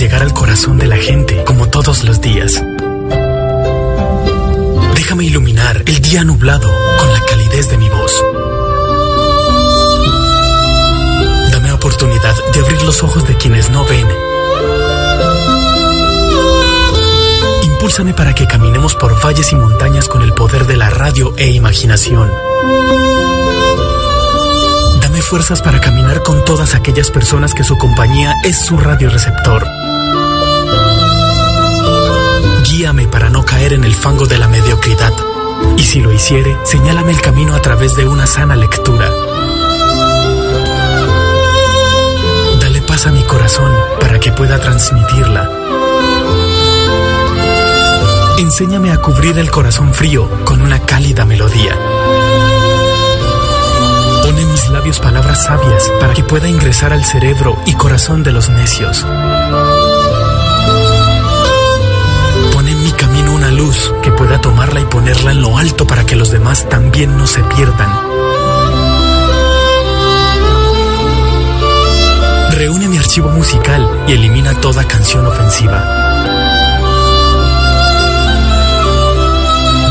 llegar al corazón de la gente como todos los días. Déjame iluminar el día nublado con la calidez de mi voz. Dame oportunidad de abrir los ojos de quienes no ven. Impúlsame para que caminemos por valles y montañas con el poder de la radio e imaginación. Dame fuerzas para caminar con todas aquellas personas que su compañía es su radioreceptor. Guíame para no caer en el fango de la mediocridad. Y si lo hiciere, señálame el camino a través de una sana lectura. Dale paz a mi corazón para que pueda transmitirla. Enséñame a cubrir el corazón frío con una cálida melodía. Pon en mis labios palabras sabias para que pueda ingresar al cerebro y corazón de los necios. En mi camino una luz que pueda tomarla y ponerla en lo alto para que los demás también no se pierdan. Reúne mi archivo musical y elimina toda canción ofensiva.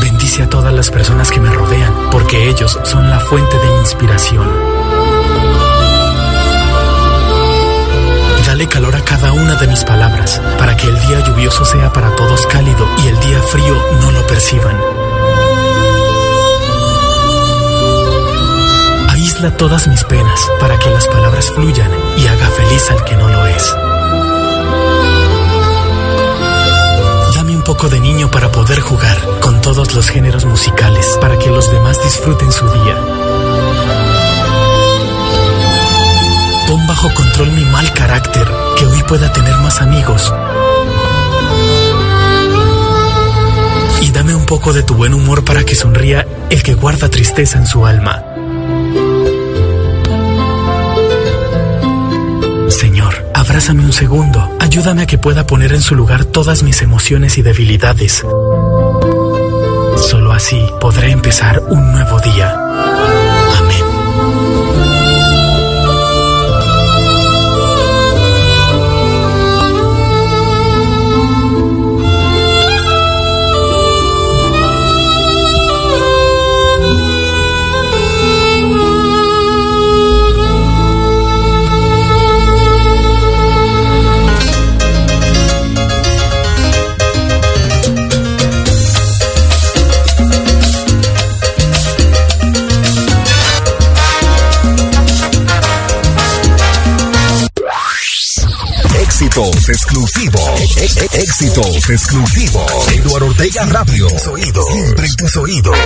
Bendice a todas las personas que me rodean, porque ellos son la fuente de mi inspiración. Dale calor a cada una de mis palabras, para que el día lluvioso sea para todos cálido y el día frío no lo perciban. Aísla todas mis penas, para que las palabras fluyan y haga feliz al que no lo es. Dame un poco de niño para poder jugar con todos los géneros musicales, para que los demás disfruten su día. Bajo control mi mal carácter, que hoy pueda tener más amigos. Y dame un poco de tu buen humor para que sonría el que guarda tristeza en su alma. Señor, abrázame un segundo. Ayúdame a que pueda poner en su lugar todas mis emociones y debilidades. Solo así podré empezar un nuevo día. Exclusivos. Éxitos exclusivos. Eduardo Ortega Radio. Oídos. Siempre en tus oídos.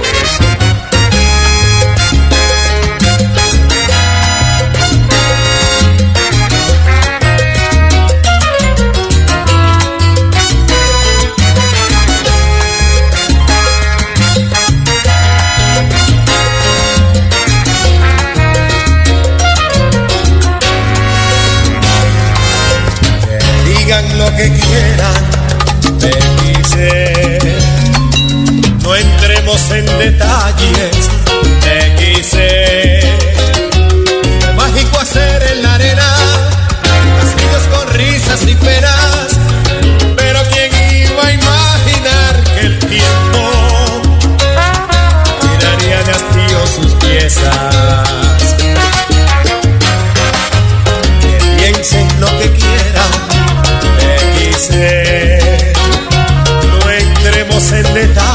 Que quieran te quise no entremos en detalles te quise mágico hacer en la arena castillos con risas y penas pero quién iba a imaginar que el tiempo tiraría de hastío sus piezas No entremos en detalles,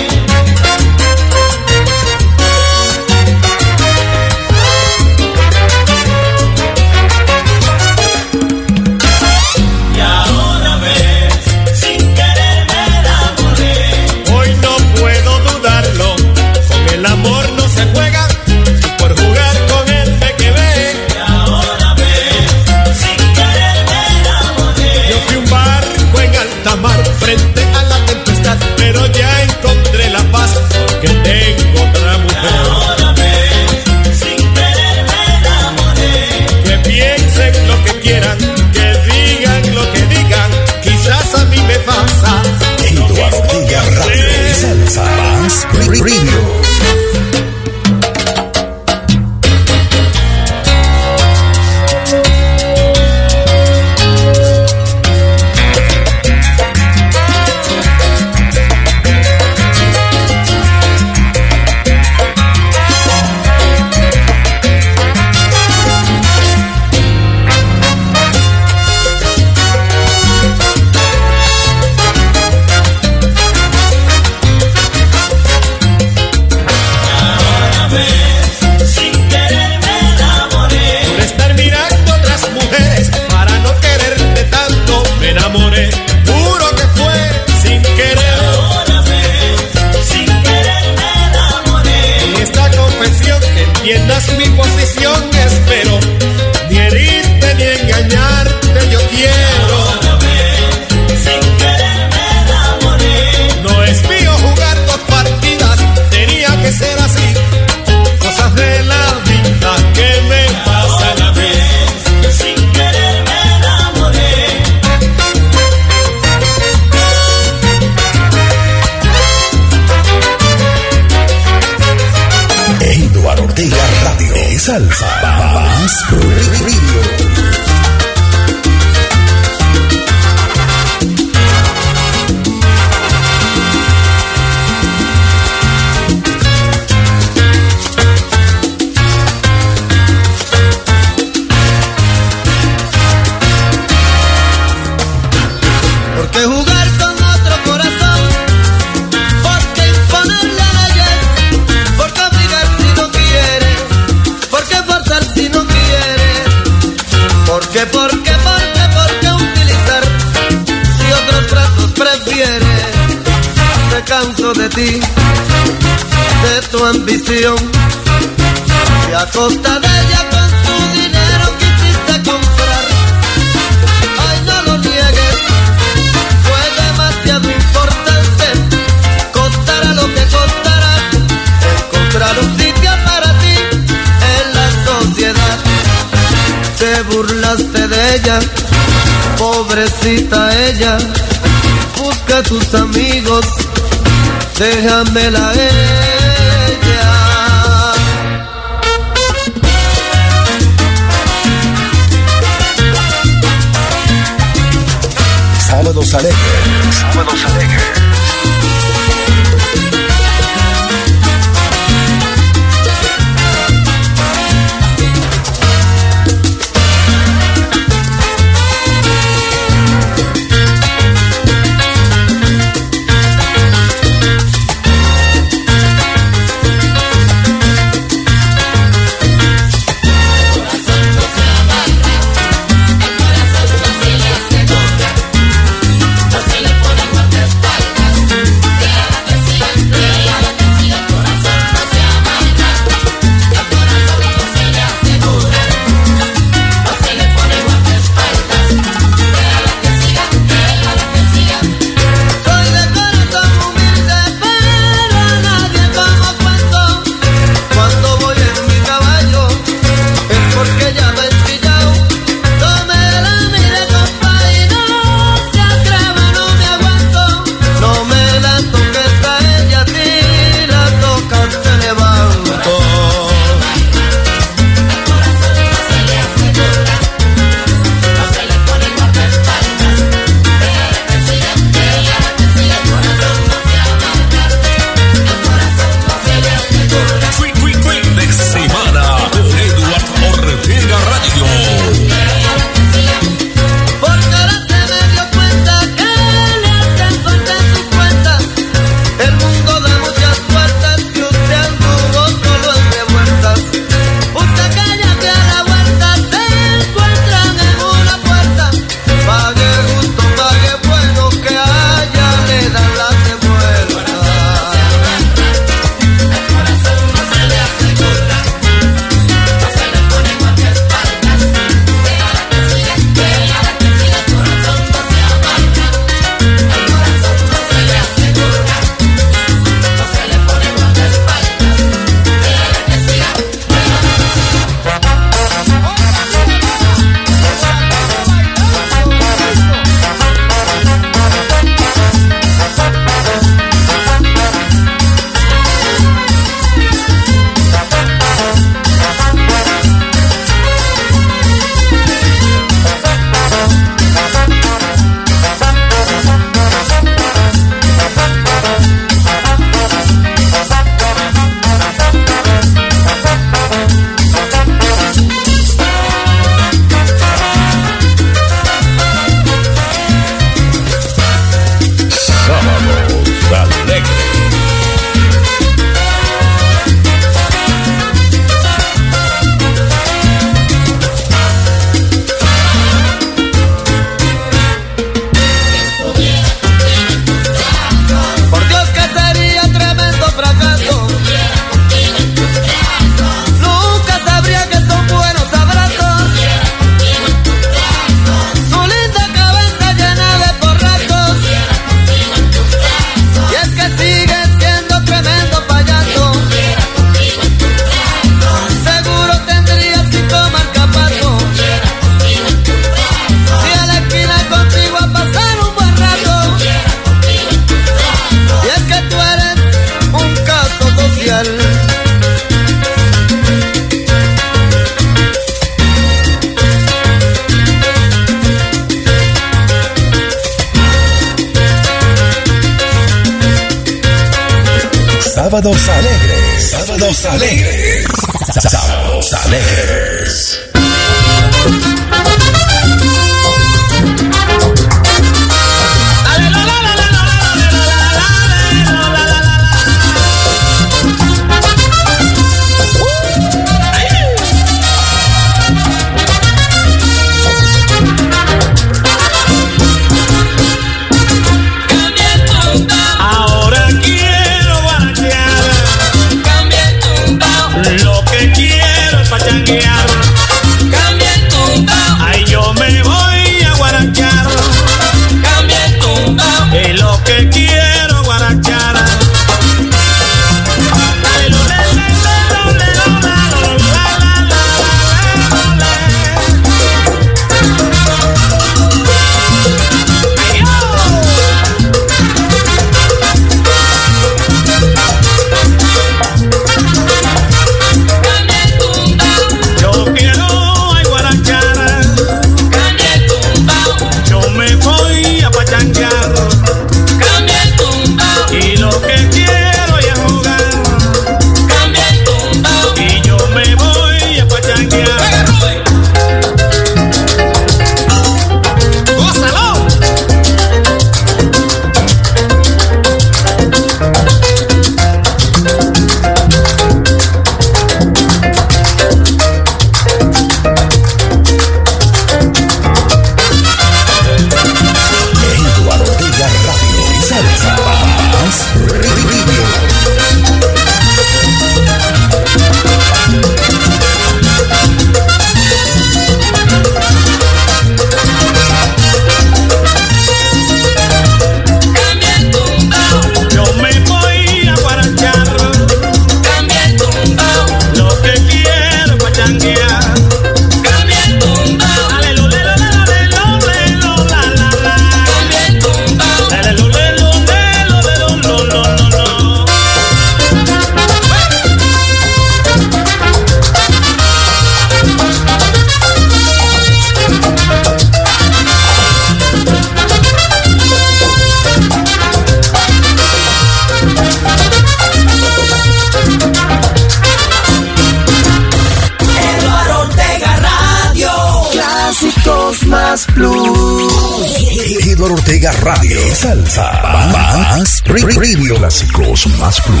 Radio Clásicos más Plus.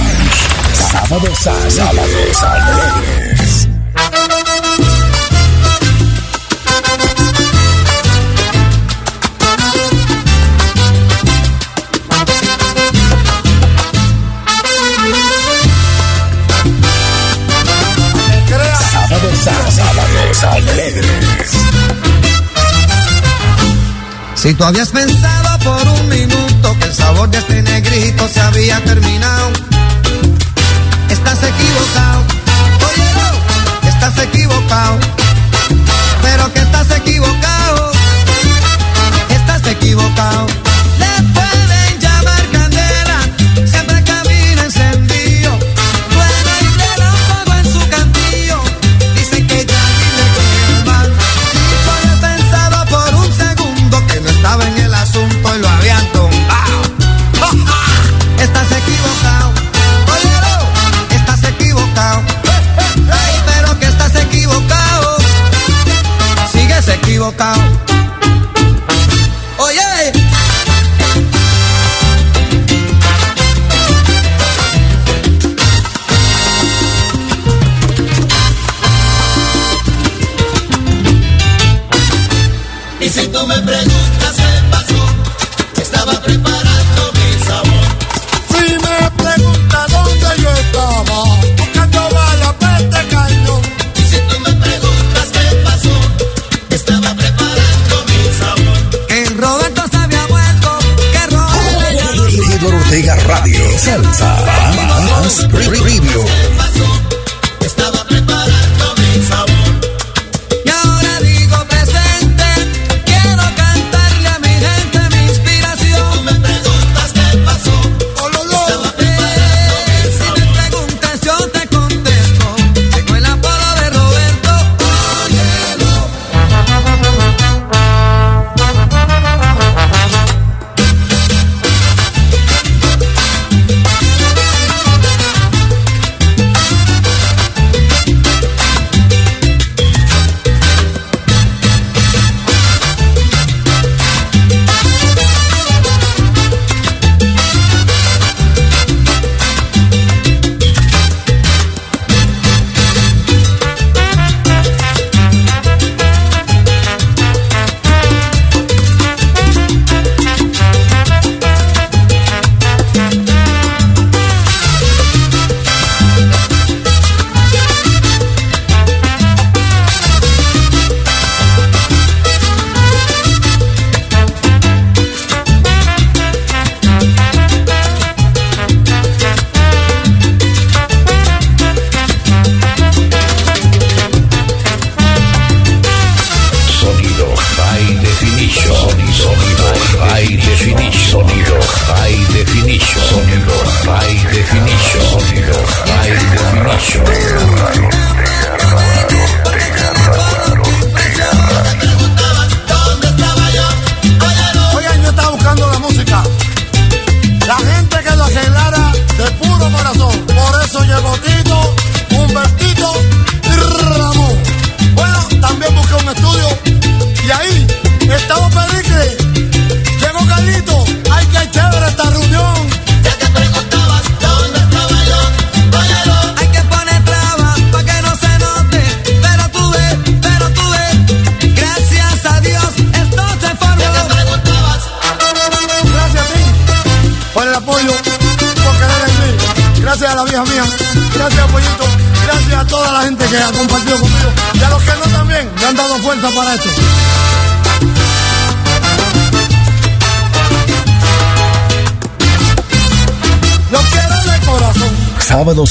Sábados a sábados alegres. Sábados a alegres. Si tú habías pensado favor este negrito se había terminado. Estás equivocado, oye, estás equivocado, pero que estás equivocado.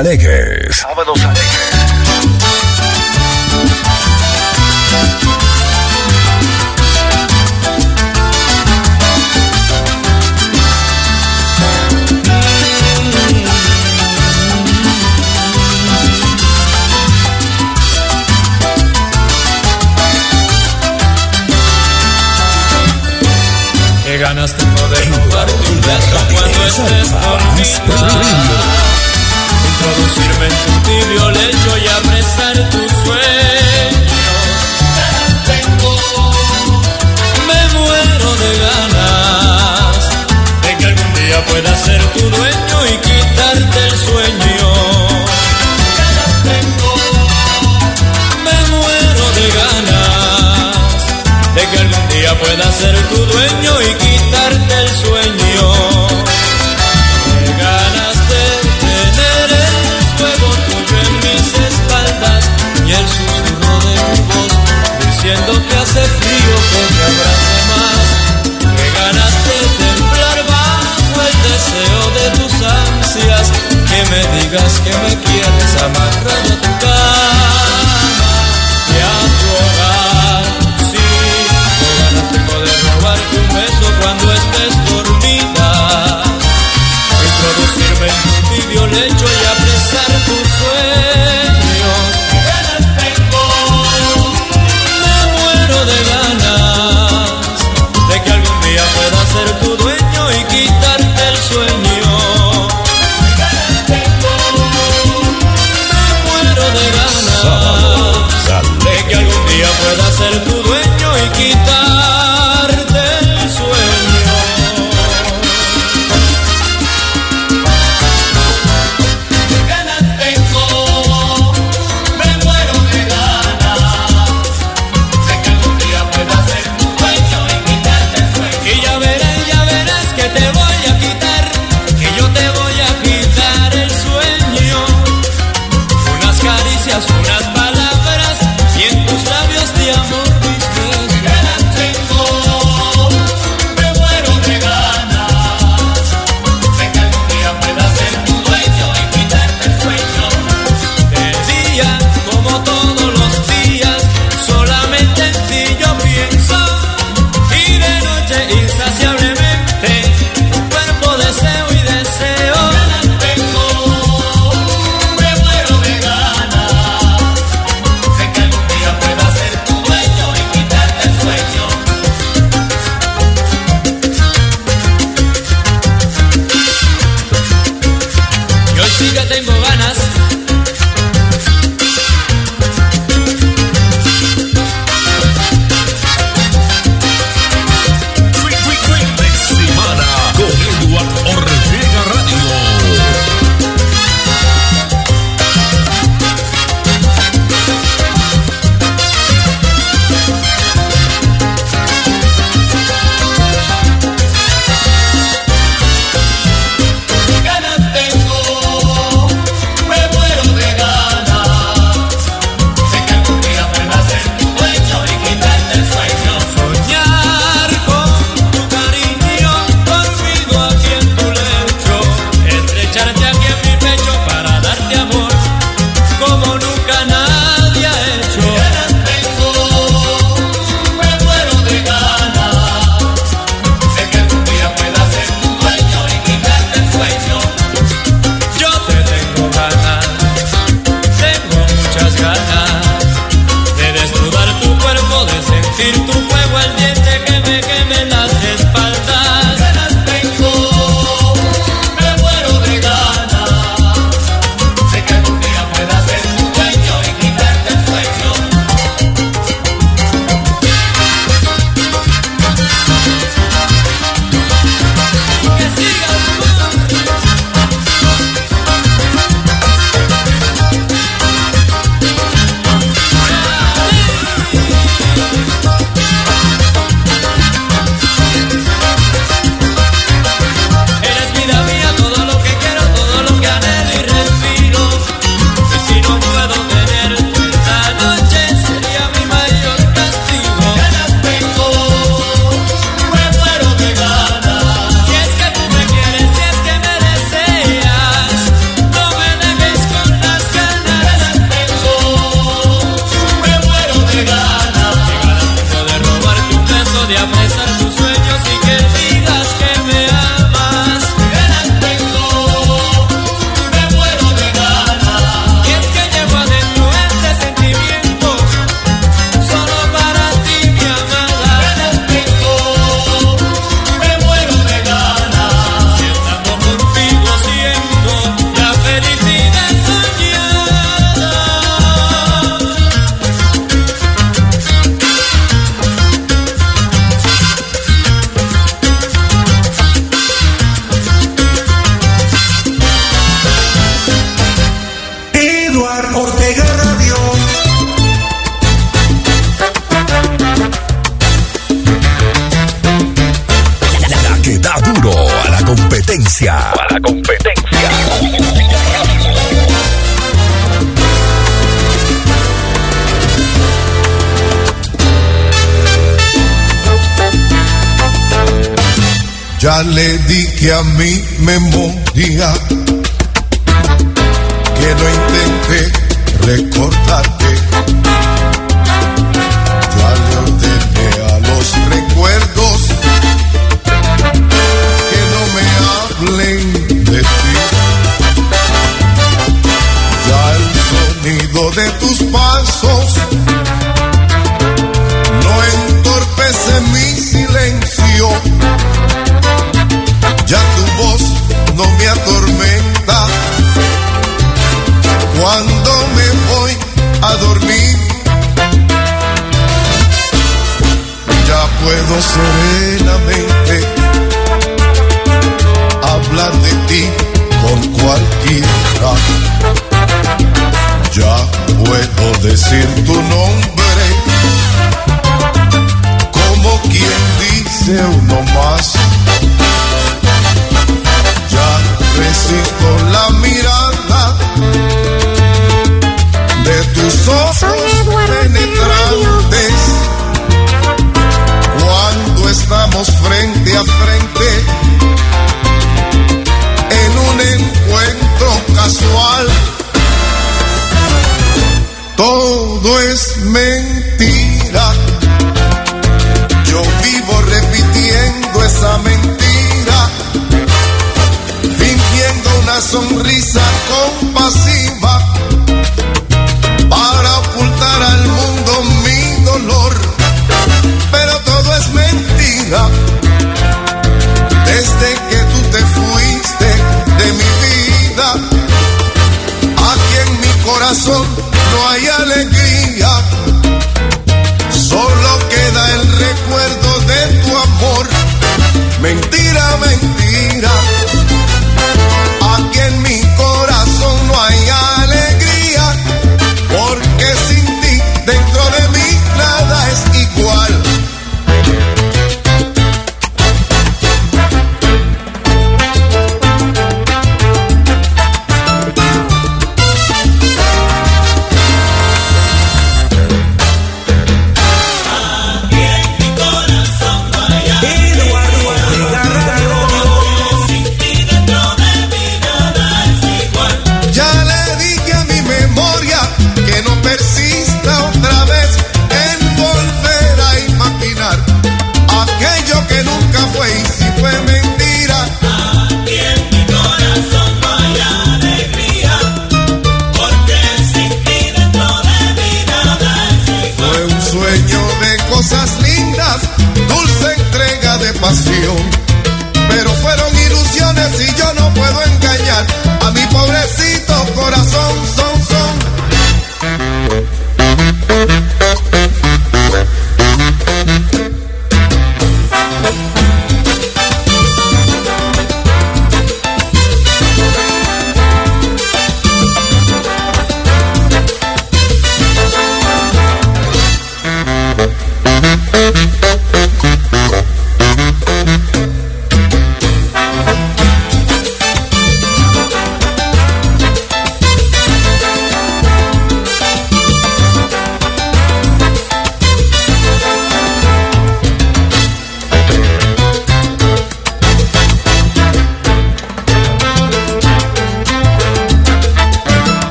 Alegres.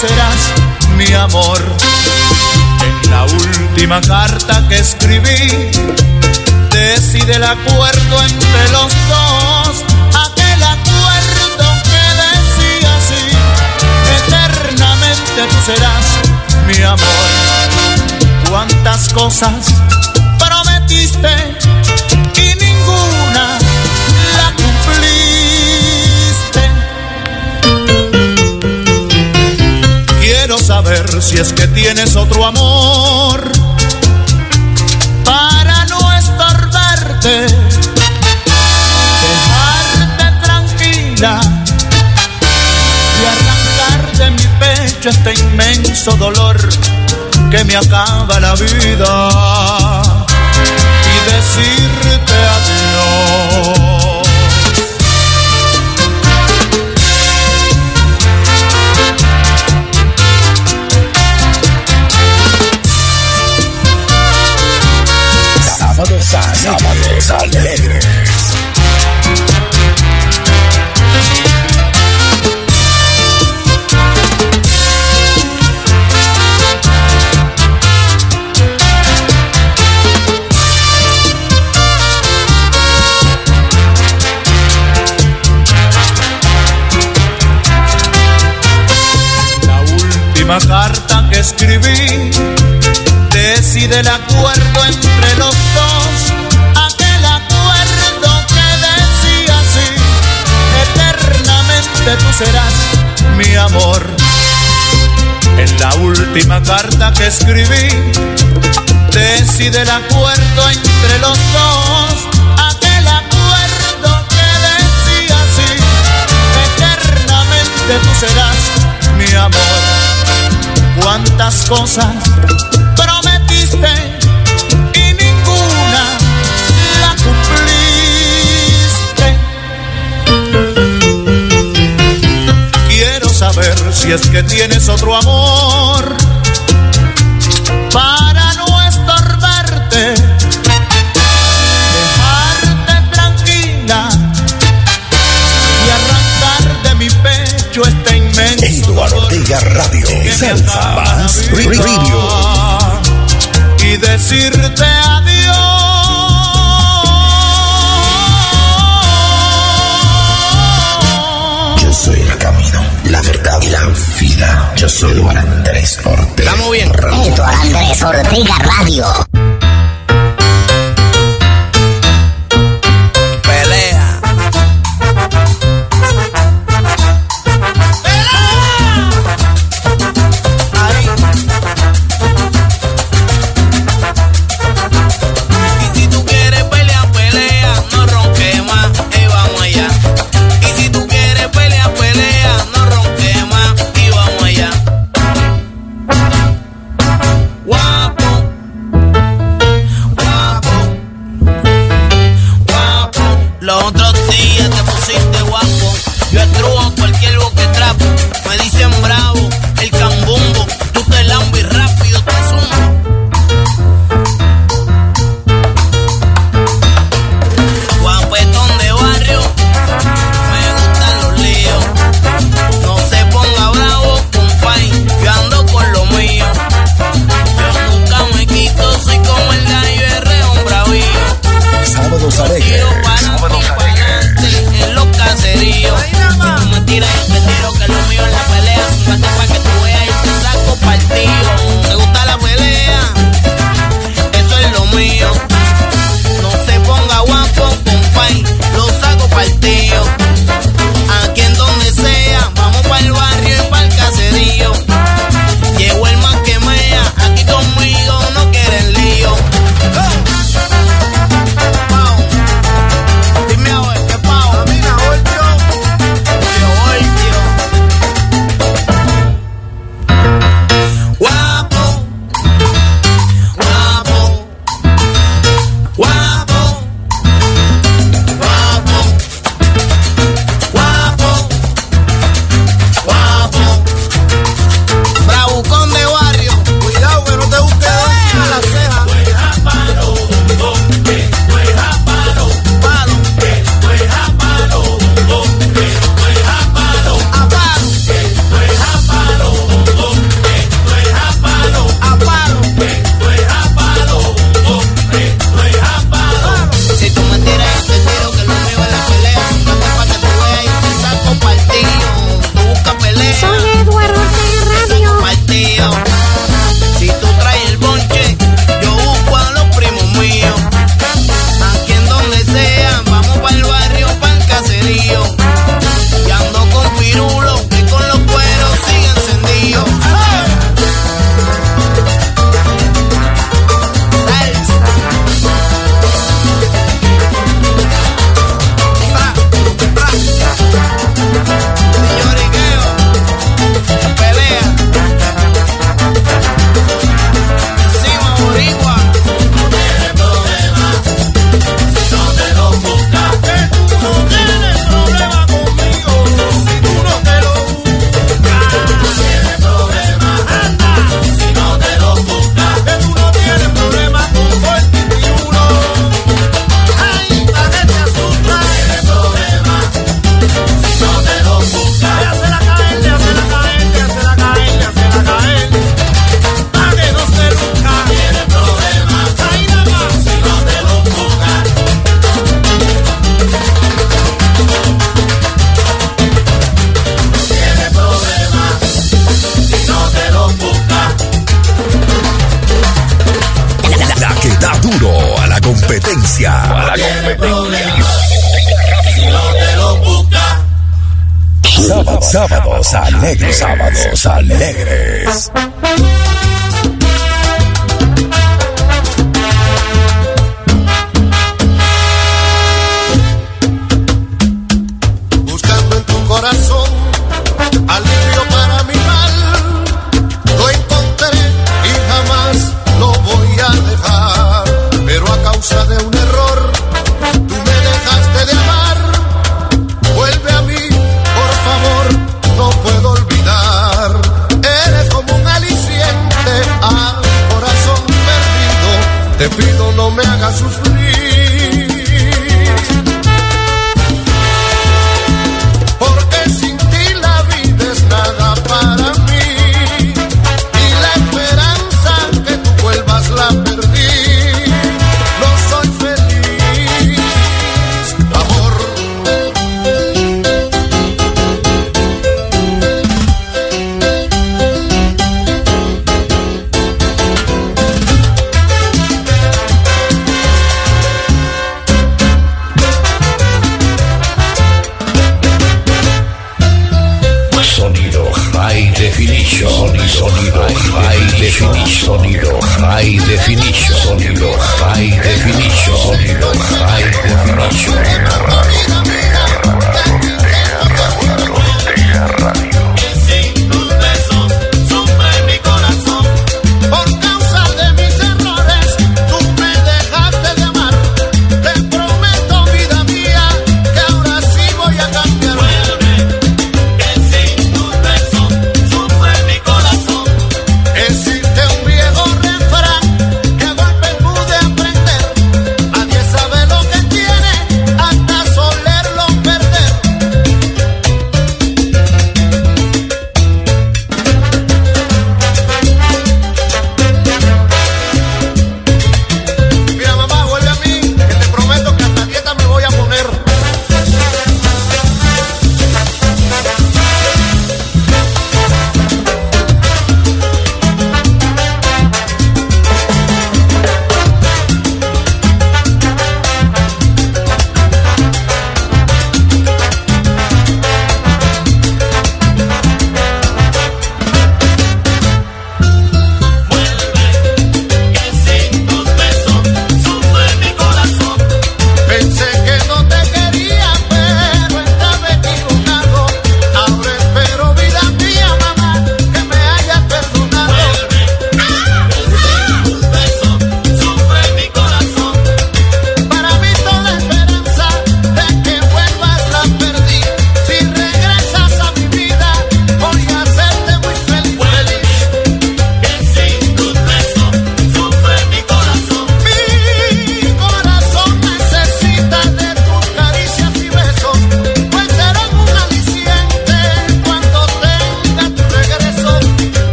serás mi amor. En la última carta que escribí, decide el acuerdo entre los dos. Aquel acuerdo que decía así, eternamente tú serás mi amor. Cuántas cosas prometiste si es que tienes otro amor para no estorbarte, dejarte tranquila y arrancar de mi pecho este inmenso dolor que me acaba la vida y decirte adiós. Sábados alegres. La última carta que escribí decide el acuerdo entre tú serás mi amor. En la última carta que escribí, decide el acuerdo entre los dos, aquel acuerdo que decía así, eternamente tú serás mi amor. Cuántas cosas prometiste saber si es que tienes otro amor para no estorbarte, dejarte tranquila y arrancar de mi pecho este inmenso Eduardo Ortega Radio. que me Salsa. Radio. y decirte adiós. La verdad y la vida. Yo soy Andrés Ortega. Estamos bien. Eduardo Andrés Ortega Radio.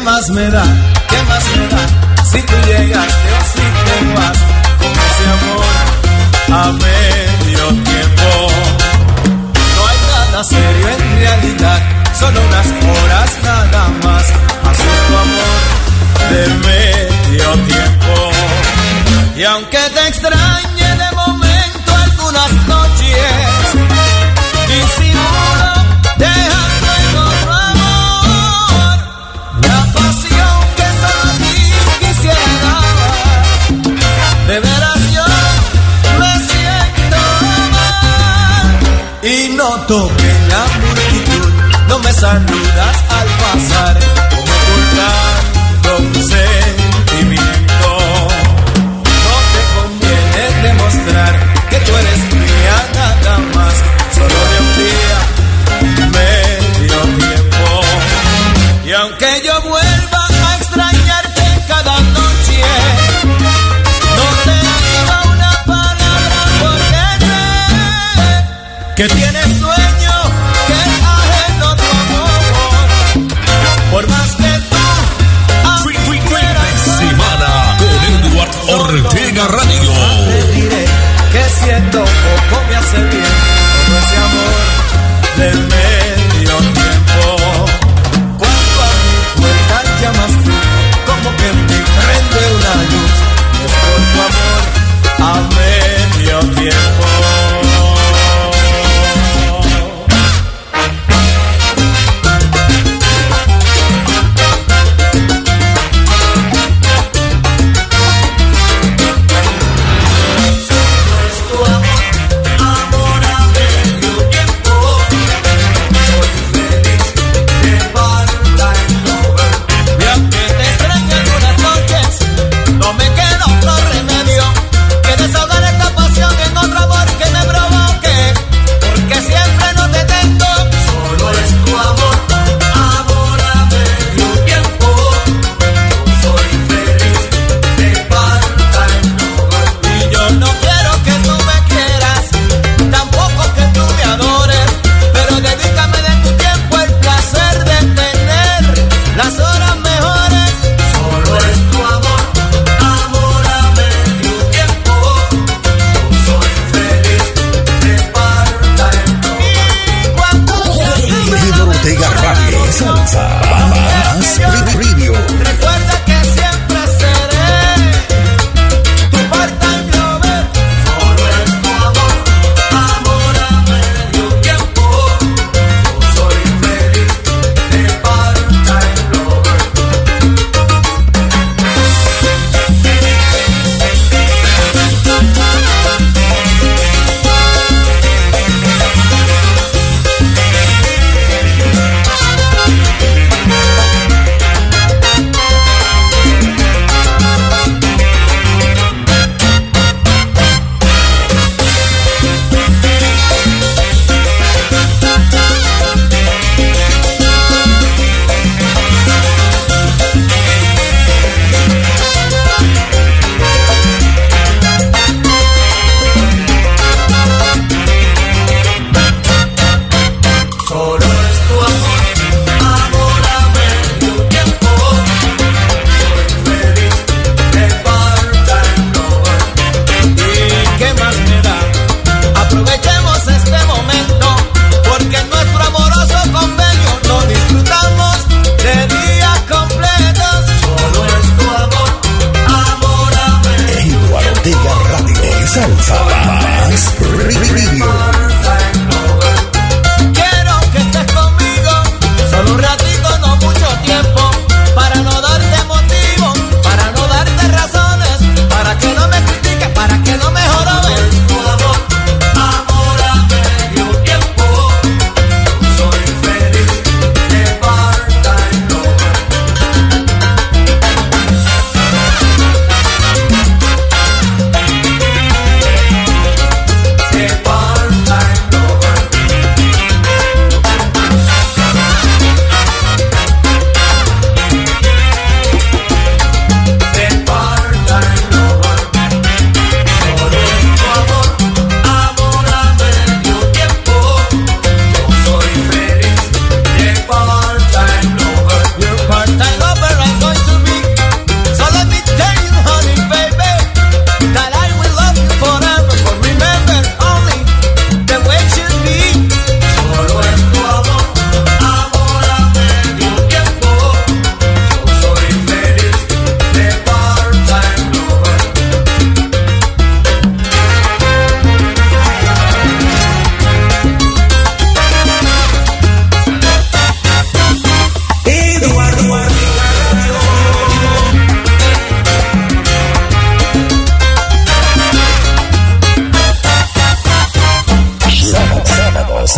¿qué más me da? ¿Qué más me da? Si tú llegas, saludas al pasar.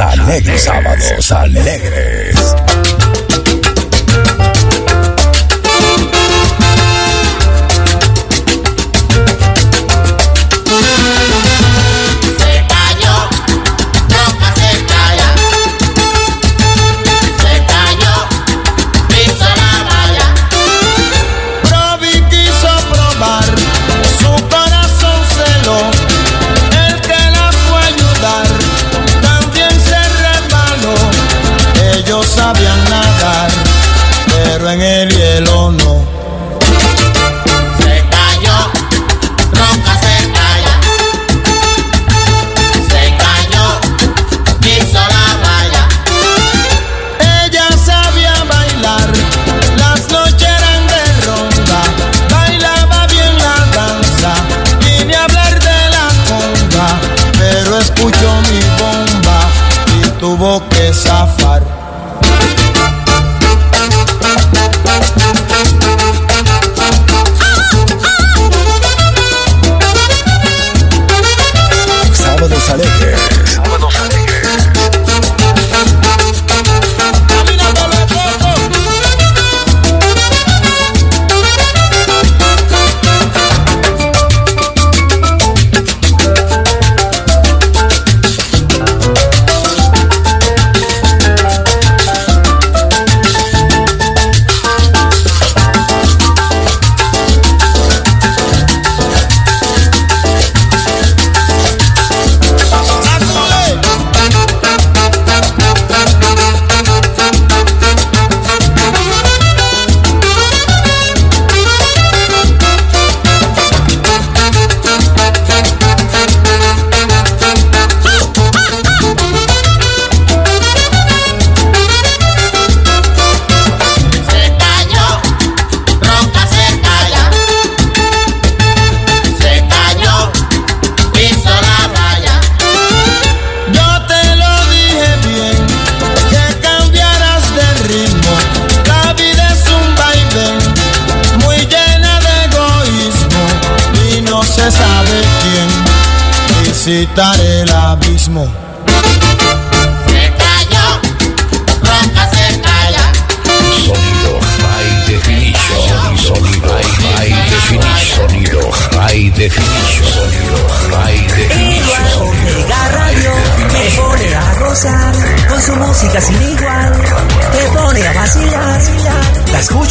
Alegres. Sábados alegres.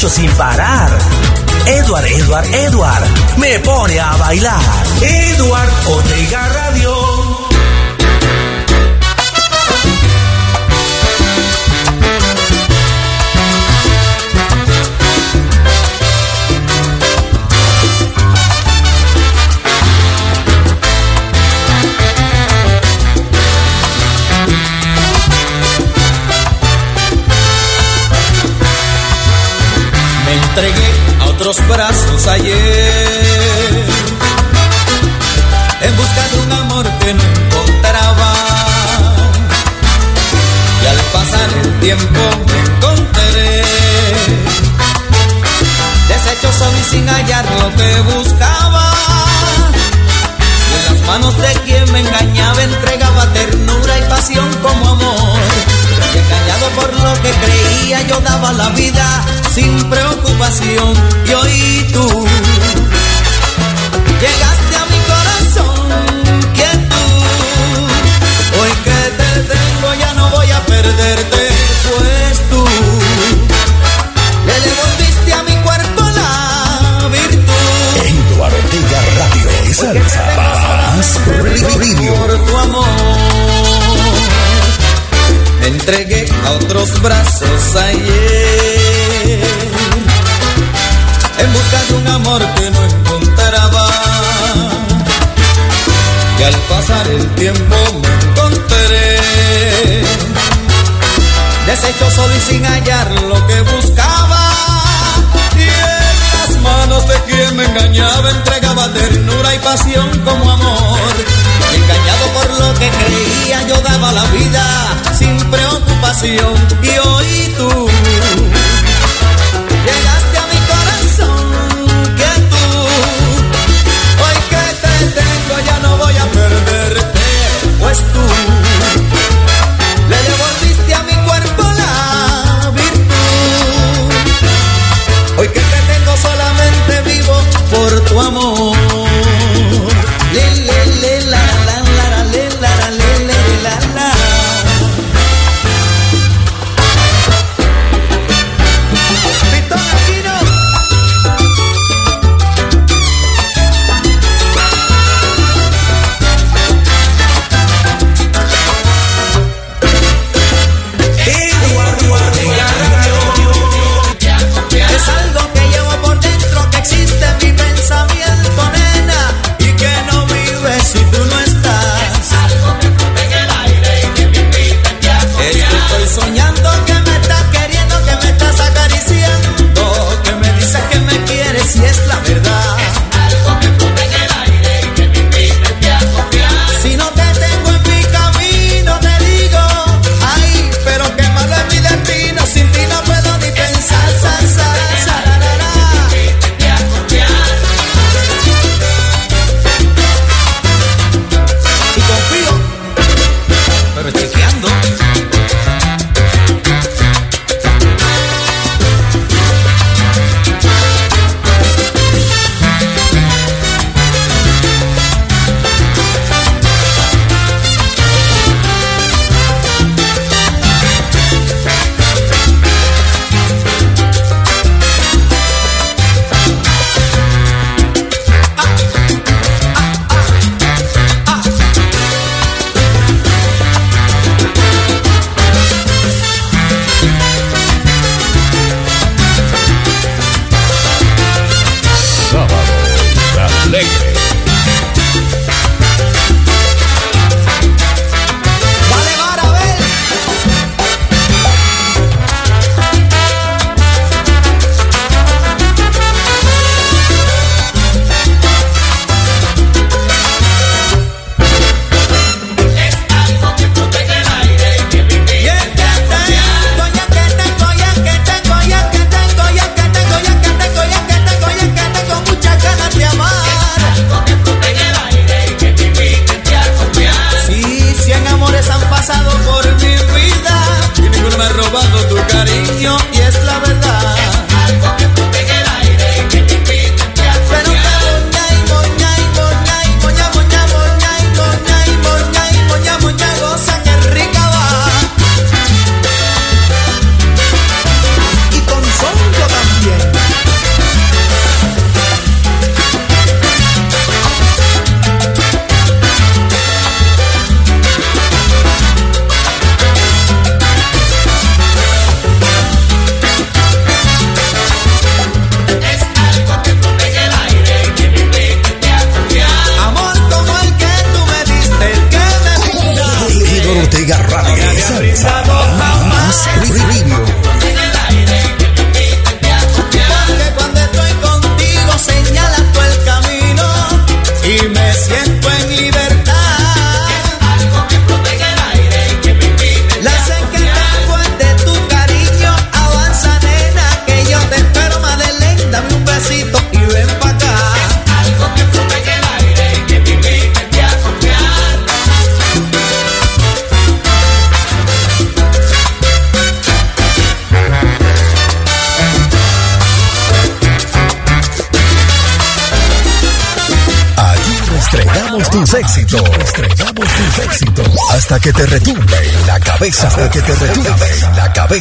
Sin parar. Edward, Edward, Edward me pone a bailar. Edward Ortega Radio. Otros brazos ayer en busca de un amor que no encontraba. Y al pasar el tiempo me encontré deshecho y sin hallar lo que buscaba. Y en las manos de quien me engañaba entregaba ternura y pasión como amor. Y engañado por lo que creía yo daba la vida sin preocupación. Y hoy tú llegaste a mi corazón, que tú hoy que te tengo ya no voy a perderte, pues tú le devolviste a mi cuerpo la virtud. Eduardo Ortega Radio. Salsa. Paz. Por tu amor. Entregué a otros brazos ayer en busca de un amor que no encontraba. Y al pasar el tiempo me encontré deshecho solo y sin hallar lo que buscaba. Y en las manos de quien me engañaba entregaba ternura y pasión como amor. Engañado por lo que creía yo daba la vida sin preocupación. Y hoy tú llegaste a mi corazón que tú hoy que te tengo ya no voy a perderte pues tú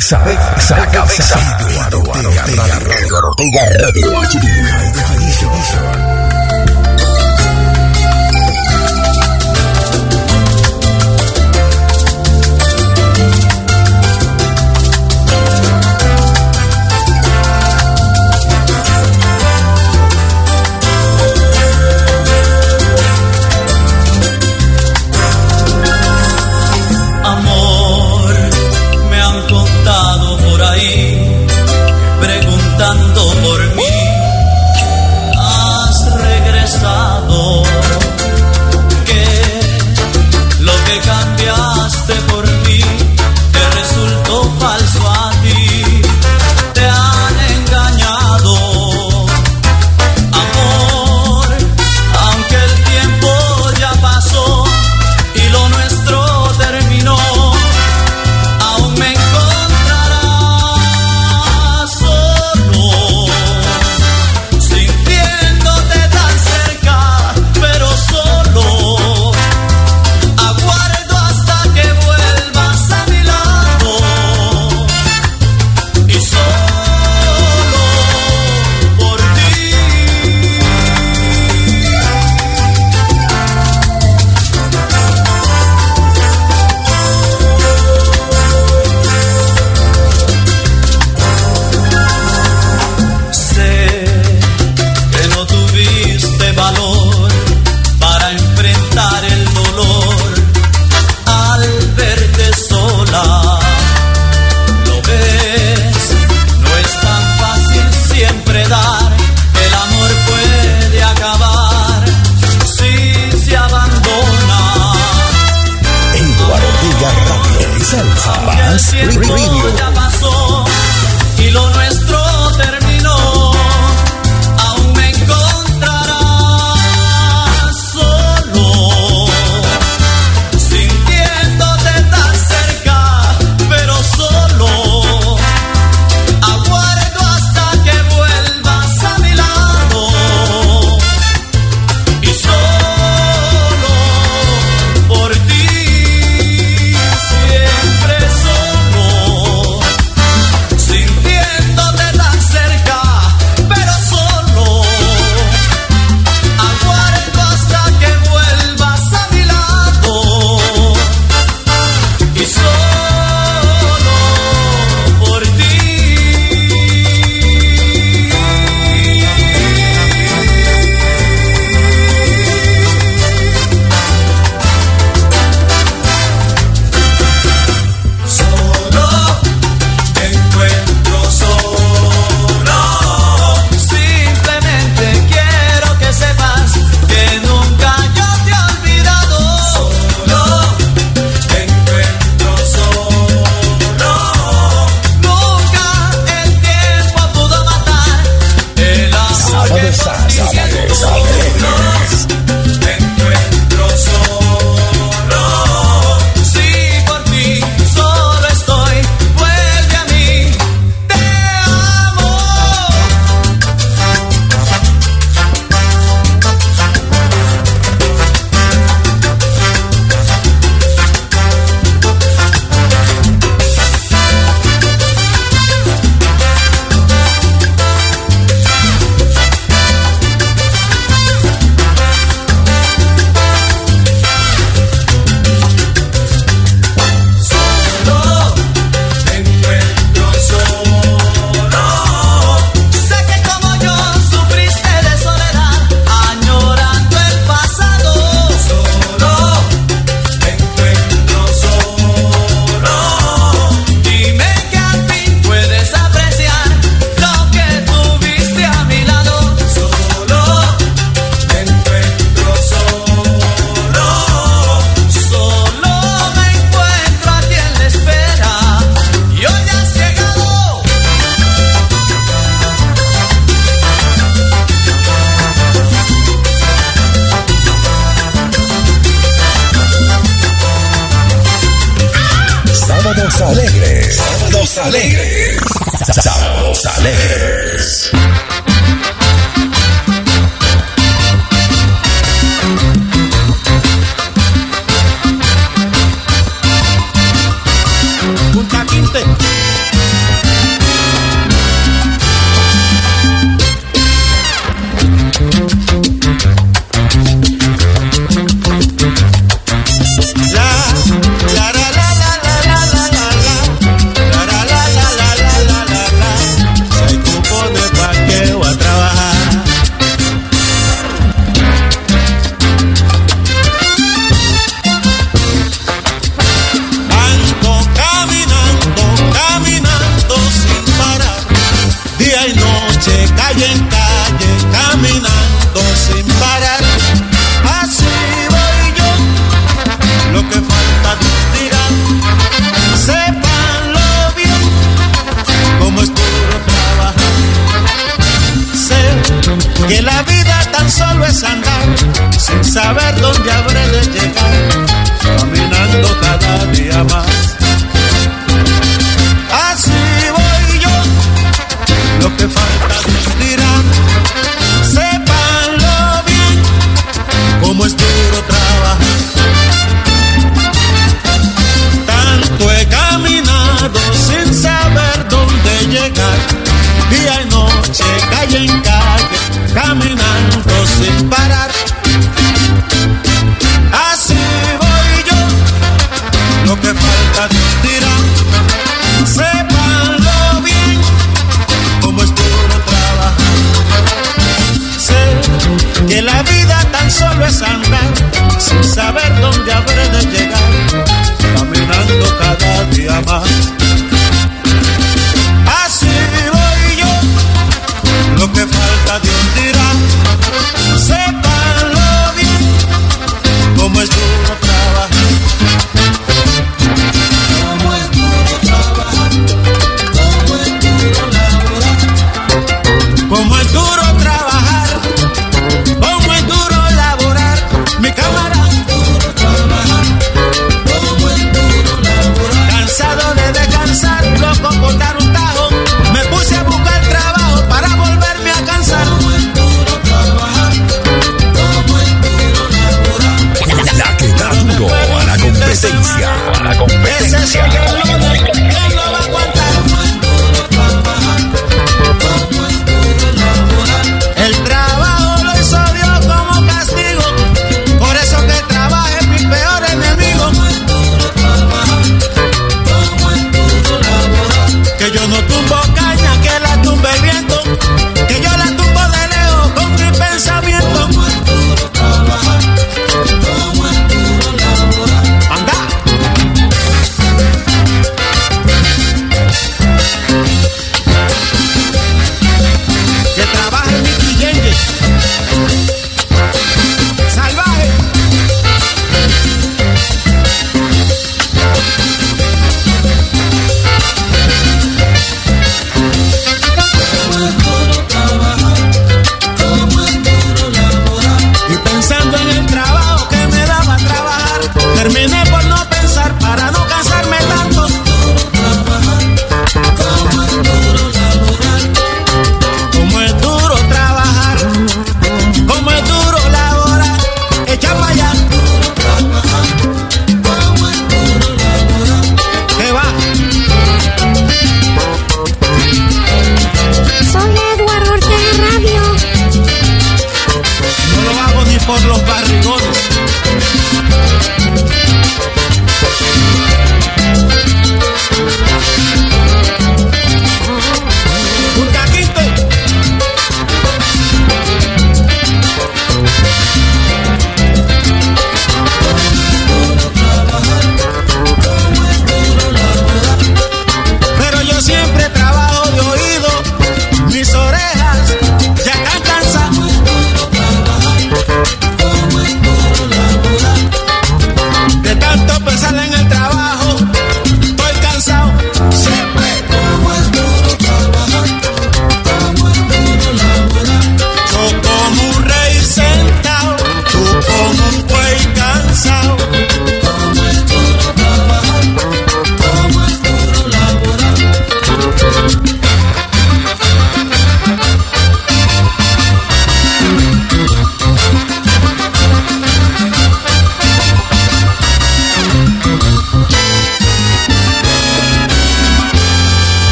en la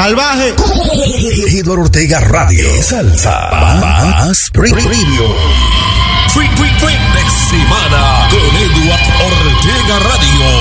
Salvaje. Eduardo Ortega Radio. Salsa. Más preview. Fin, fin, fin de semana con Eduardo Ortega Radio.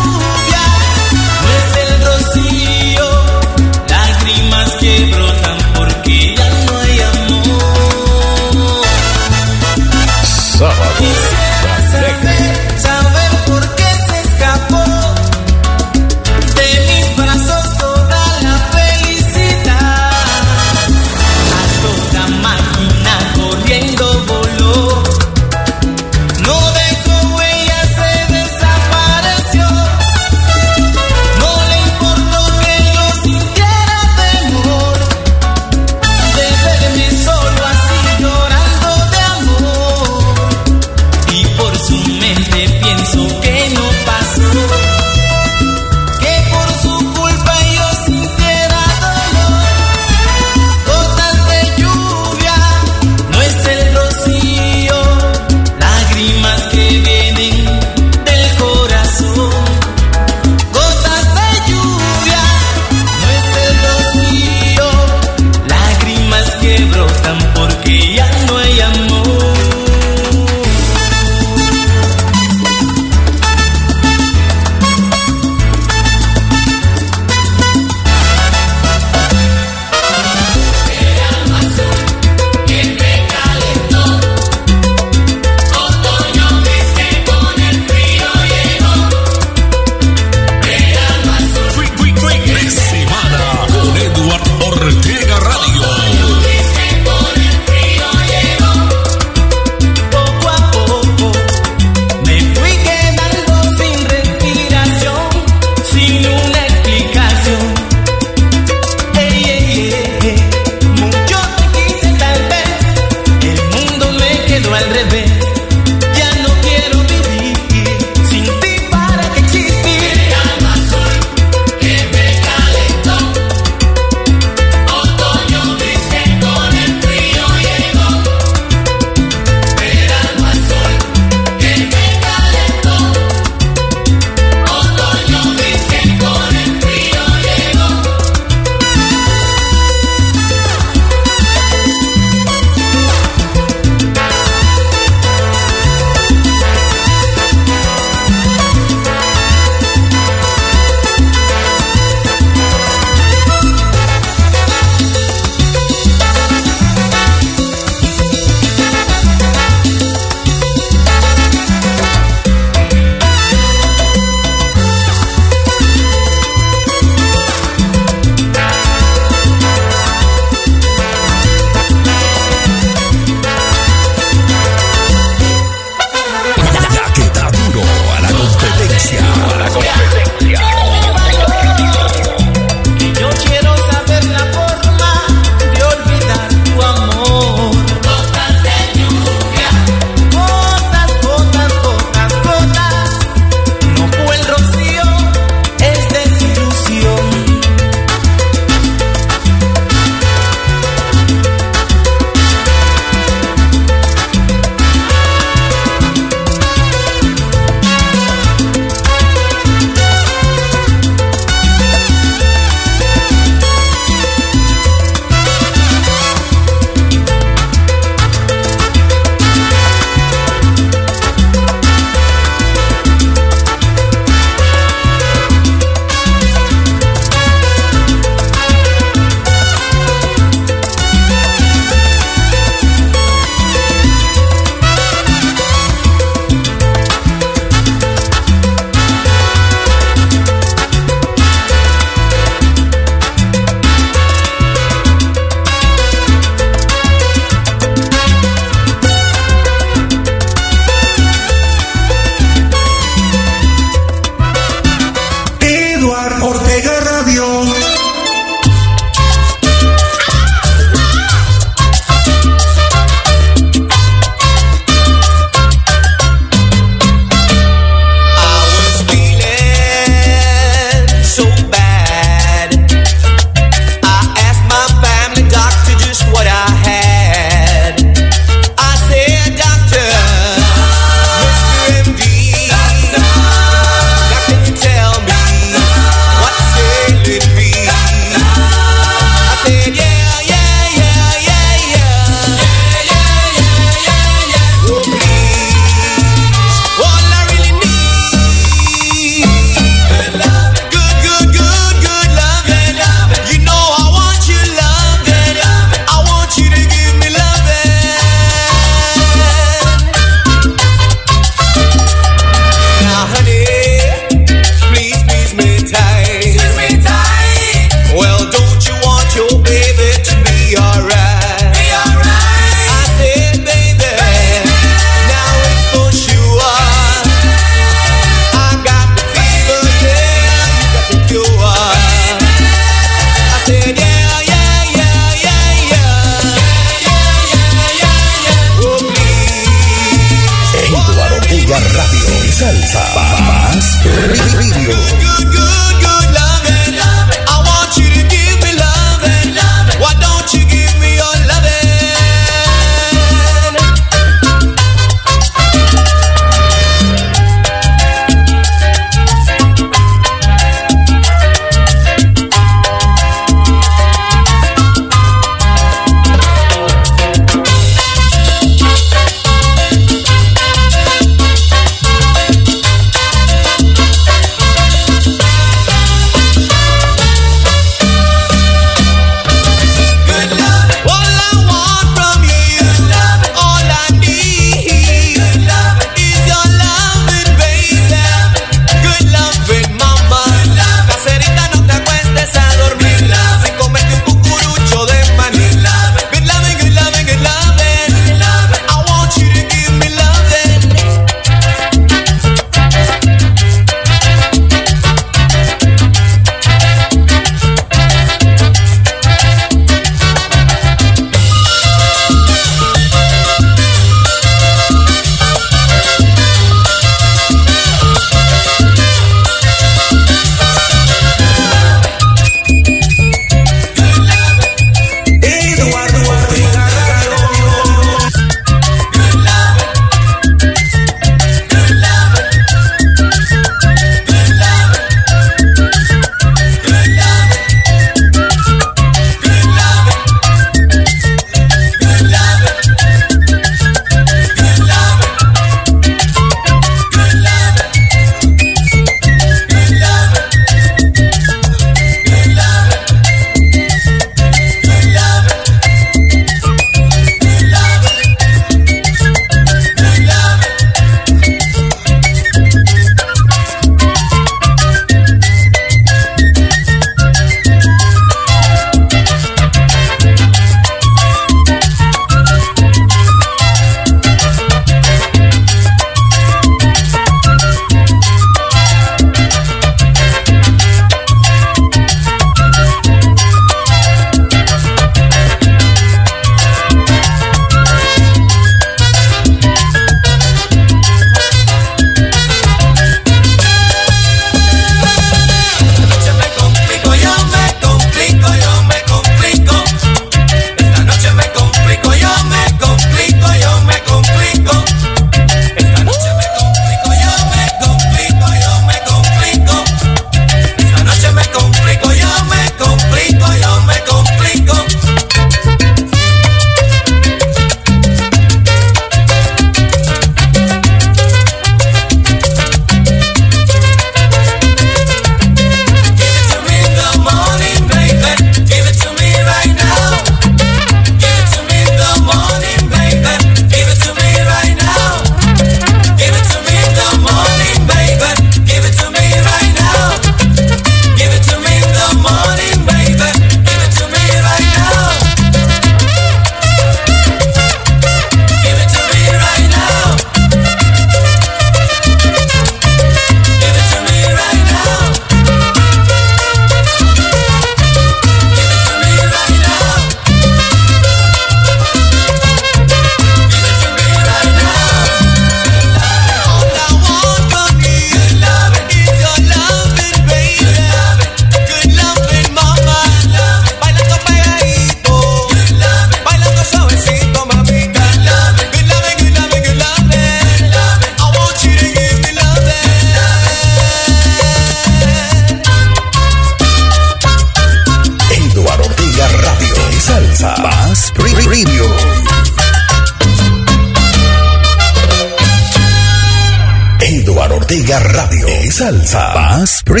Ortega Radio. Salsa. Bass Pre-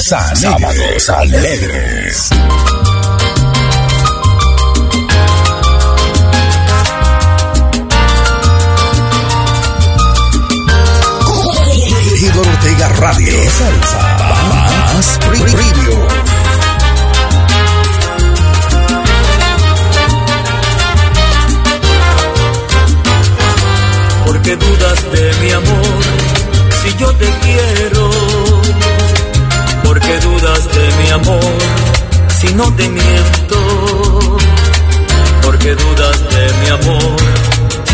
Sábados alegres. Sábados alegres. Igor Ortega Radio. Salsa. Más preview. ¿Por qué dudas de mi amor si yo te quiero? porque dudas de mi amor si no te miento, porque dudas de mi amor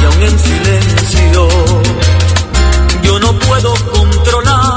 y aún en silencio yo no puedo controlar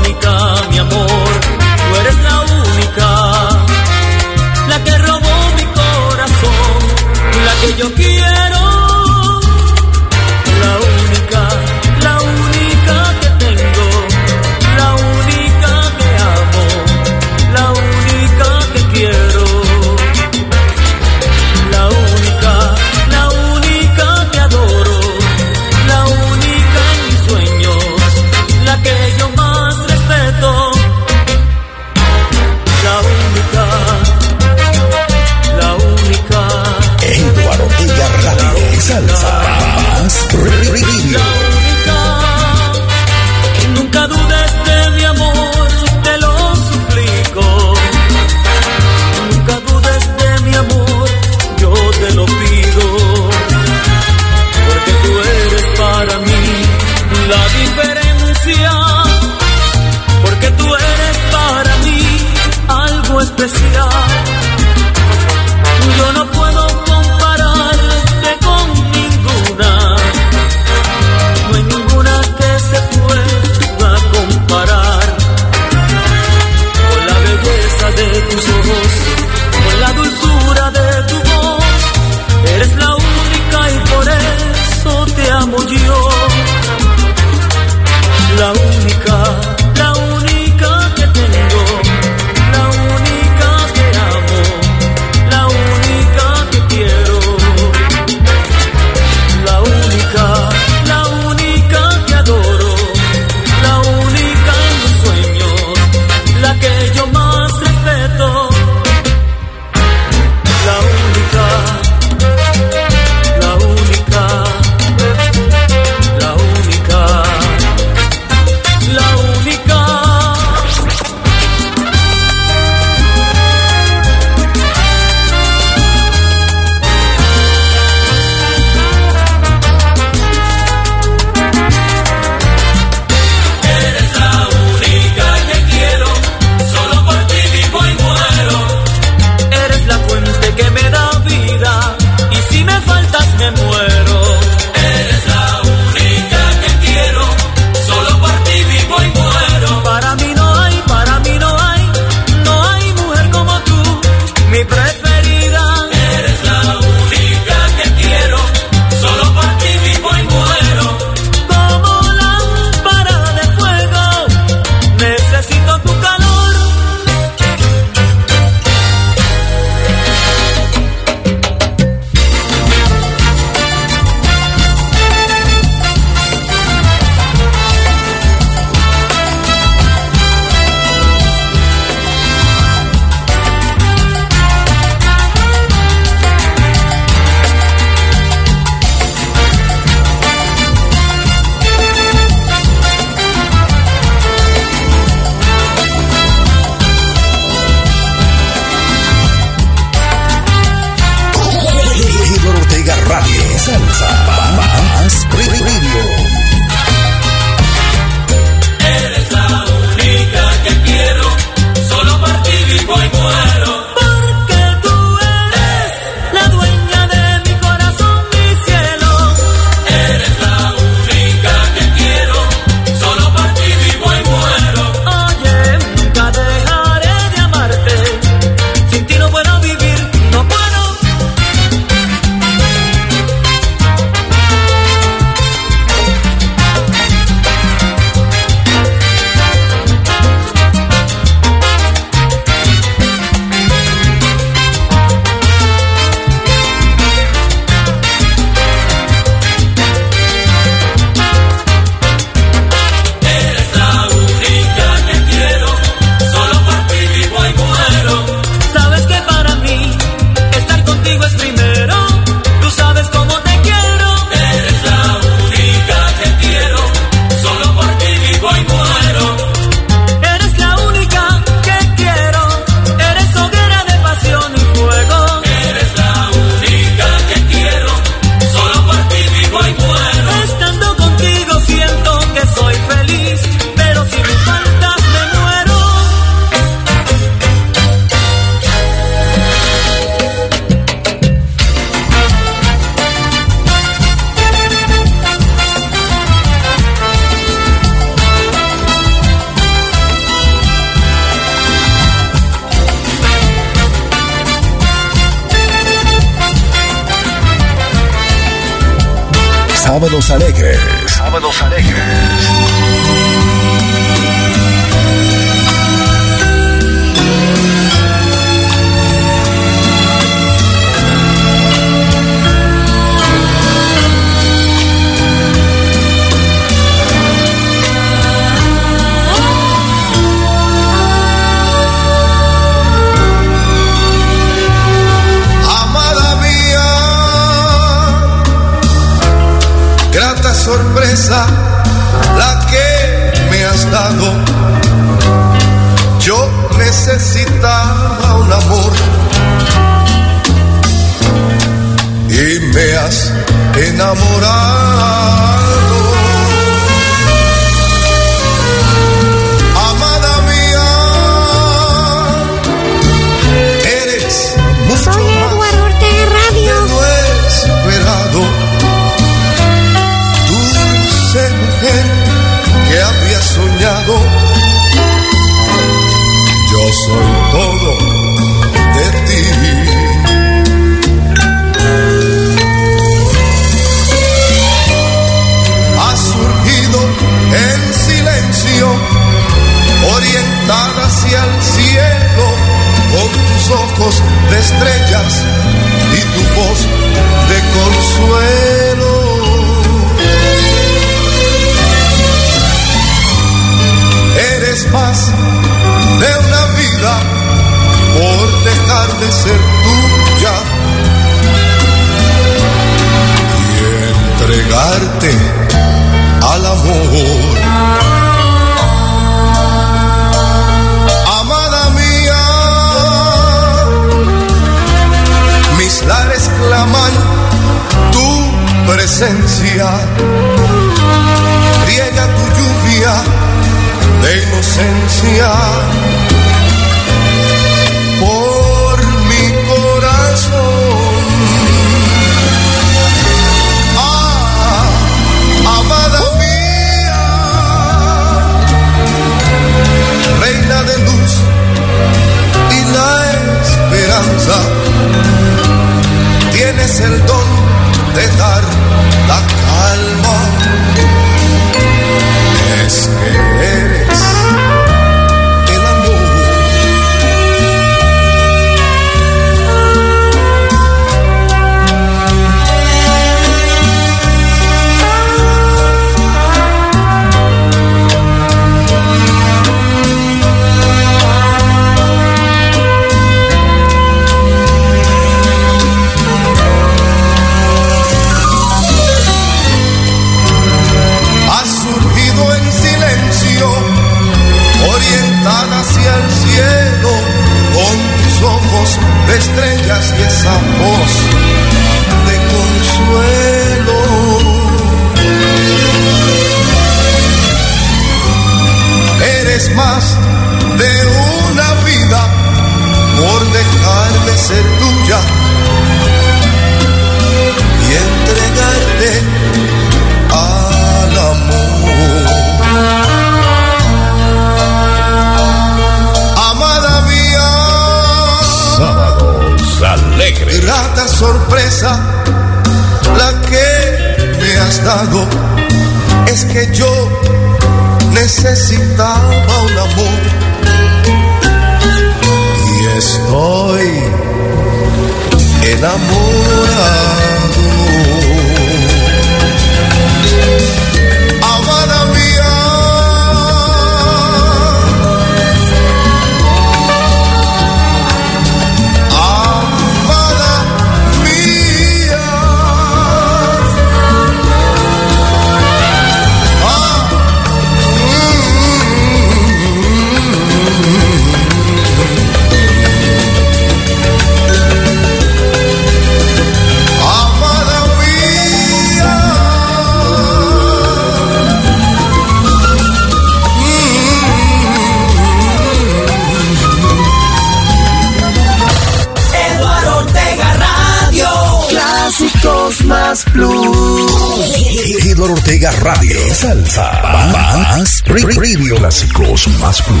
Preview. Clásicos más plus.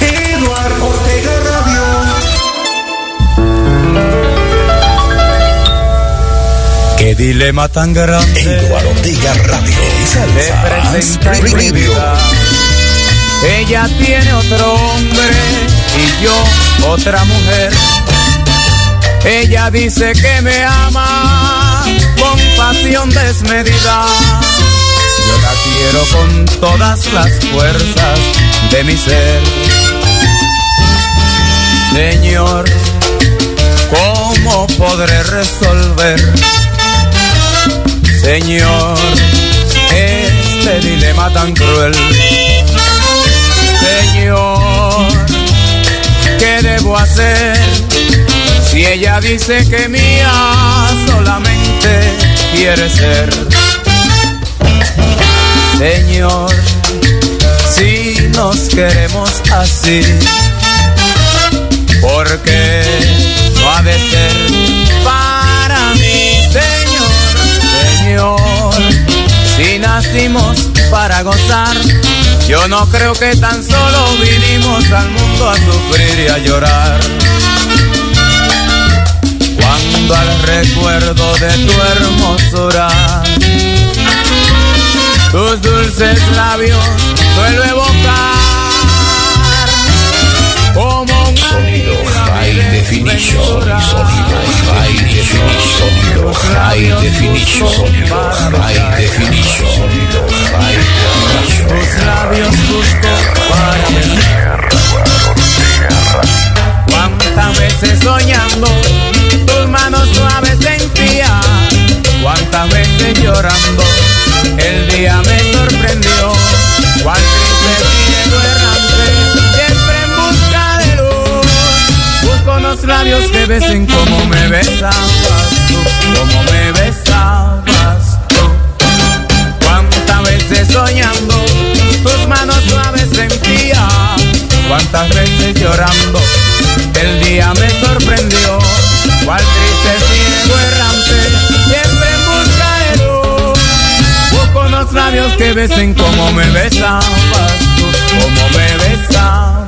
Eduardo Ortega Radio. Que dilema tan grande. Eduardo Ortega Radio y Salsa Radio. Ella tiene otro hombre y yo otra mujer. Ella dice que me ama con pasión desmedida. Quiero con todas las fuerzas de mi ser. Señor, ¿cómo podré resolver? Señor, este dilema tan cruel. Señor, ¿qué debo hacer? Si ella dice que mía solamente quiere ser. Señor, si nos queremos así, porque no ha de ser para mí, Señor, Señor, si nacimos para gozar, yo no creo que tan solo vinimos al mundo a sufrir y a llorar. Cuando al recuerdo de tu hermosura, tus dulces labios suelo evocar como un Sonido High Definition. Sonido High Definition. Sonido High Definition. Sonido High Definition. Sonido High Definition. tus labios busco para besar. Cuántas veces soñando, tus manos suaves sentía. Cuántas veces llorando, el día me sorprendió. Cuán triste cielo errante, siempre en busca de luz. Busco unos labios que besen como me besabas tú, como me besabas tú. Cuántas veces soñando, tus manos suaves sentía. Cuántas veces llorando, el día me sorprendió. Cuál triste ciego errante, labios que besen como me besabas tú, como me besabas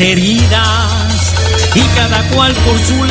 heridas y cada cual por su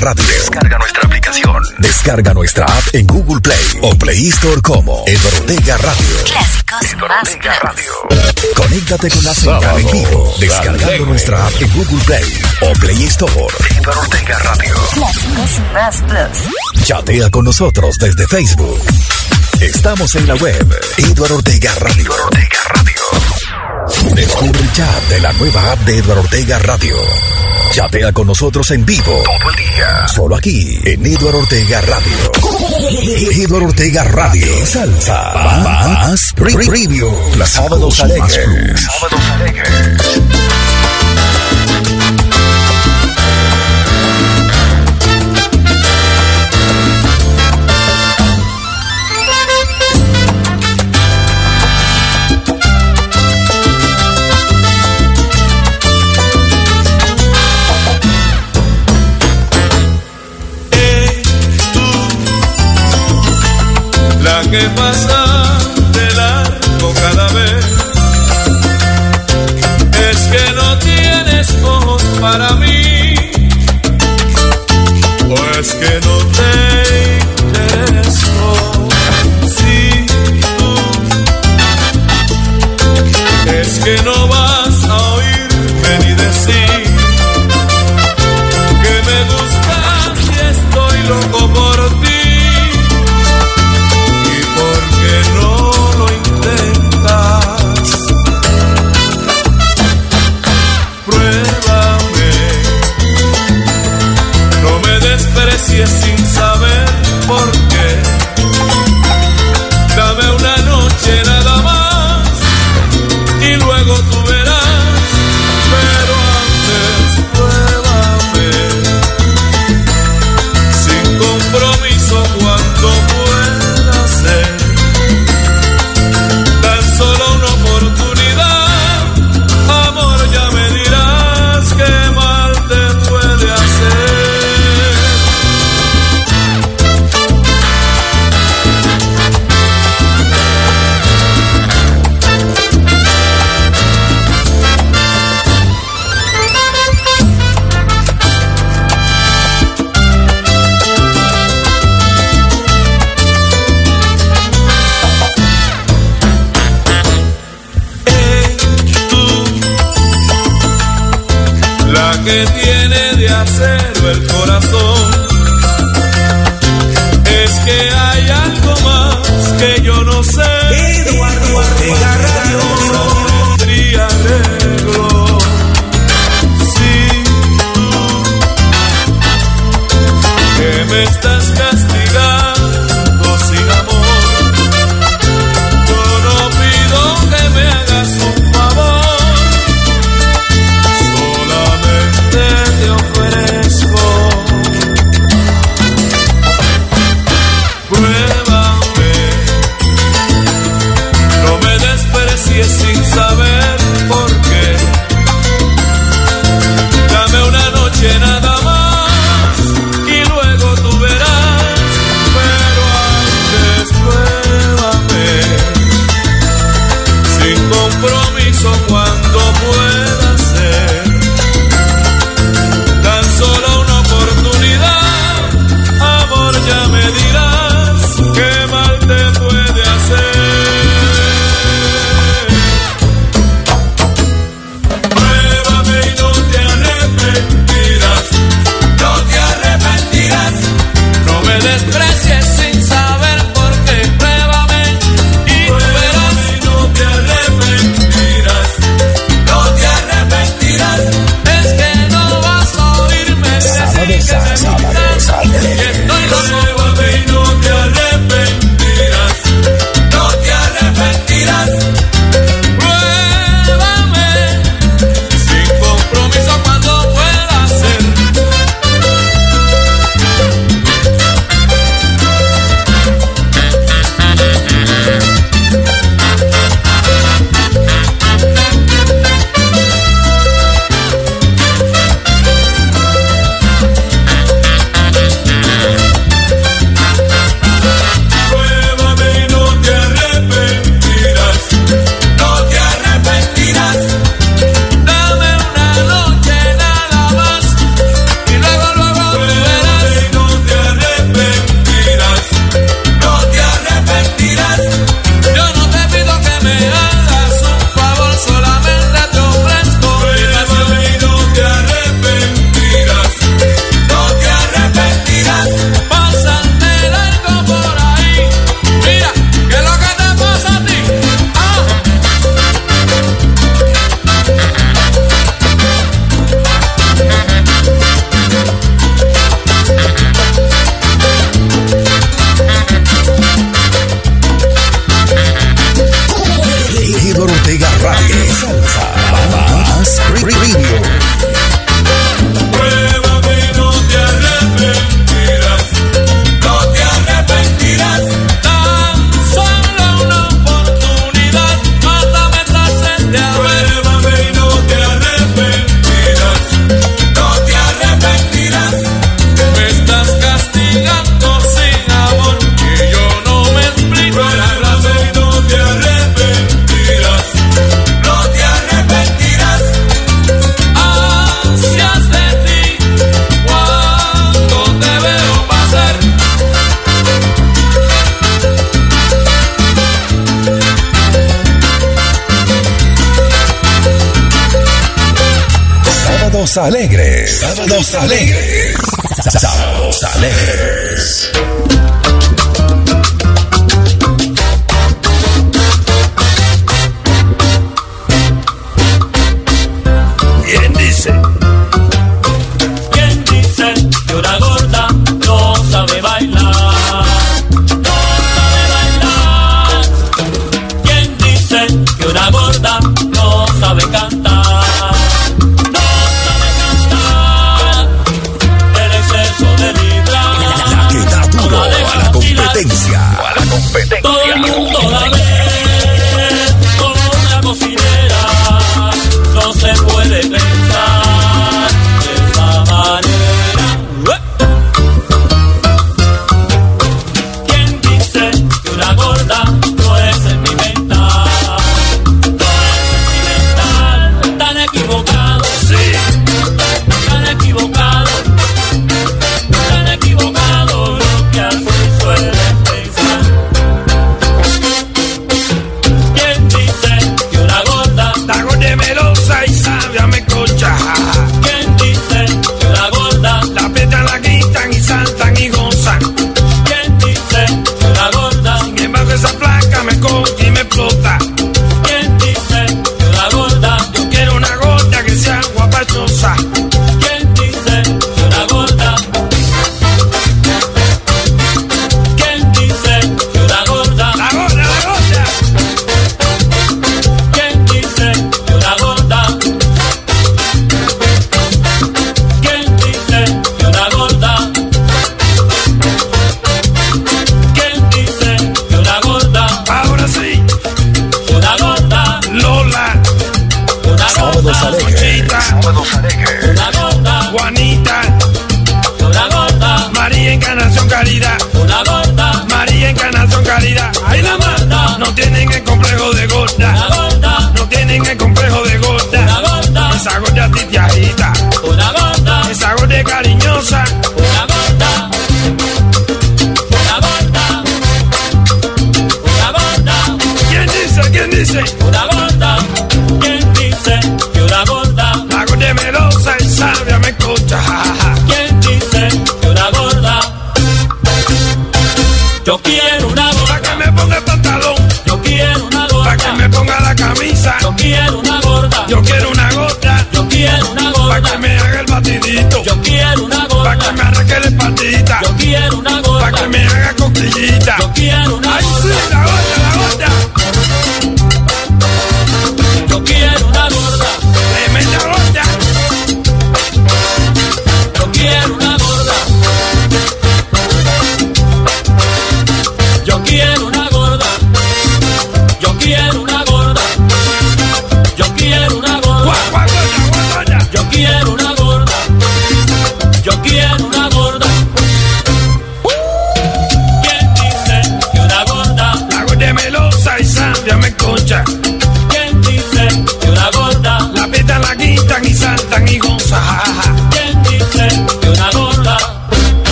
Radio. Descarga nuestra aplicación. Descarga nuestra app en Google Play o Play Store como Edward Ortega Radio. Clásicos más clubs. Conéctate con la señal en vivo. Descargando nuestra app en Google Play o Play Store. Edward Ortega Radio. Clásicos más plus. Chatea con nosotros desde Facebook. Estamos en la web Eduardo Ortega Radio. Descubre el chat de la nueva app de Eduardo Ortega Radio. Chatea con nosotros en vivo todo el día. Solo aquí en Eduardo Ortega Radio. Eduardo Ortega Radio. Salsa. Más pre- preview. Las sábados alegres. Sábados alegres. Que pasa que tiene de acero el corazón. Jerusalén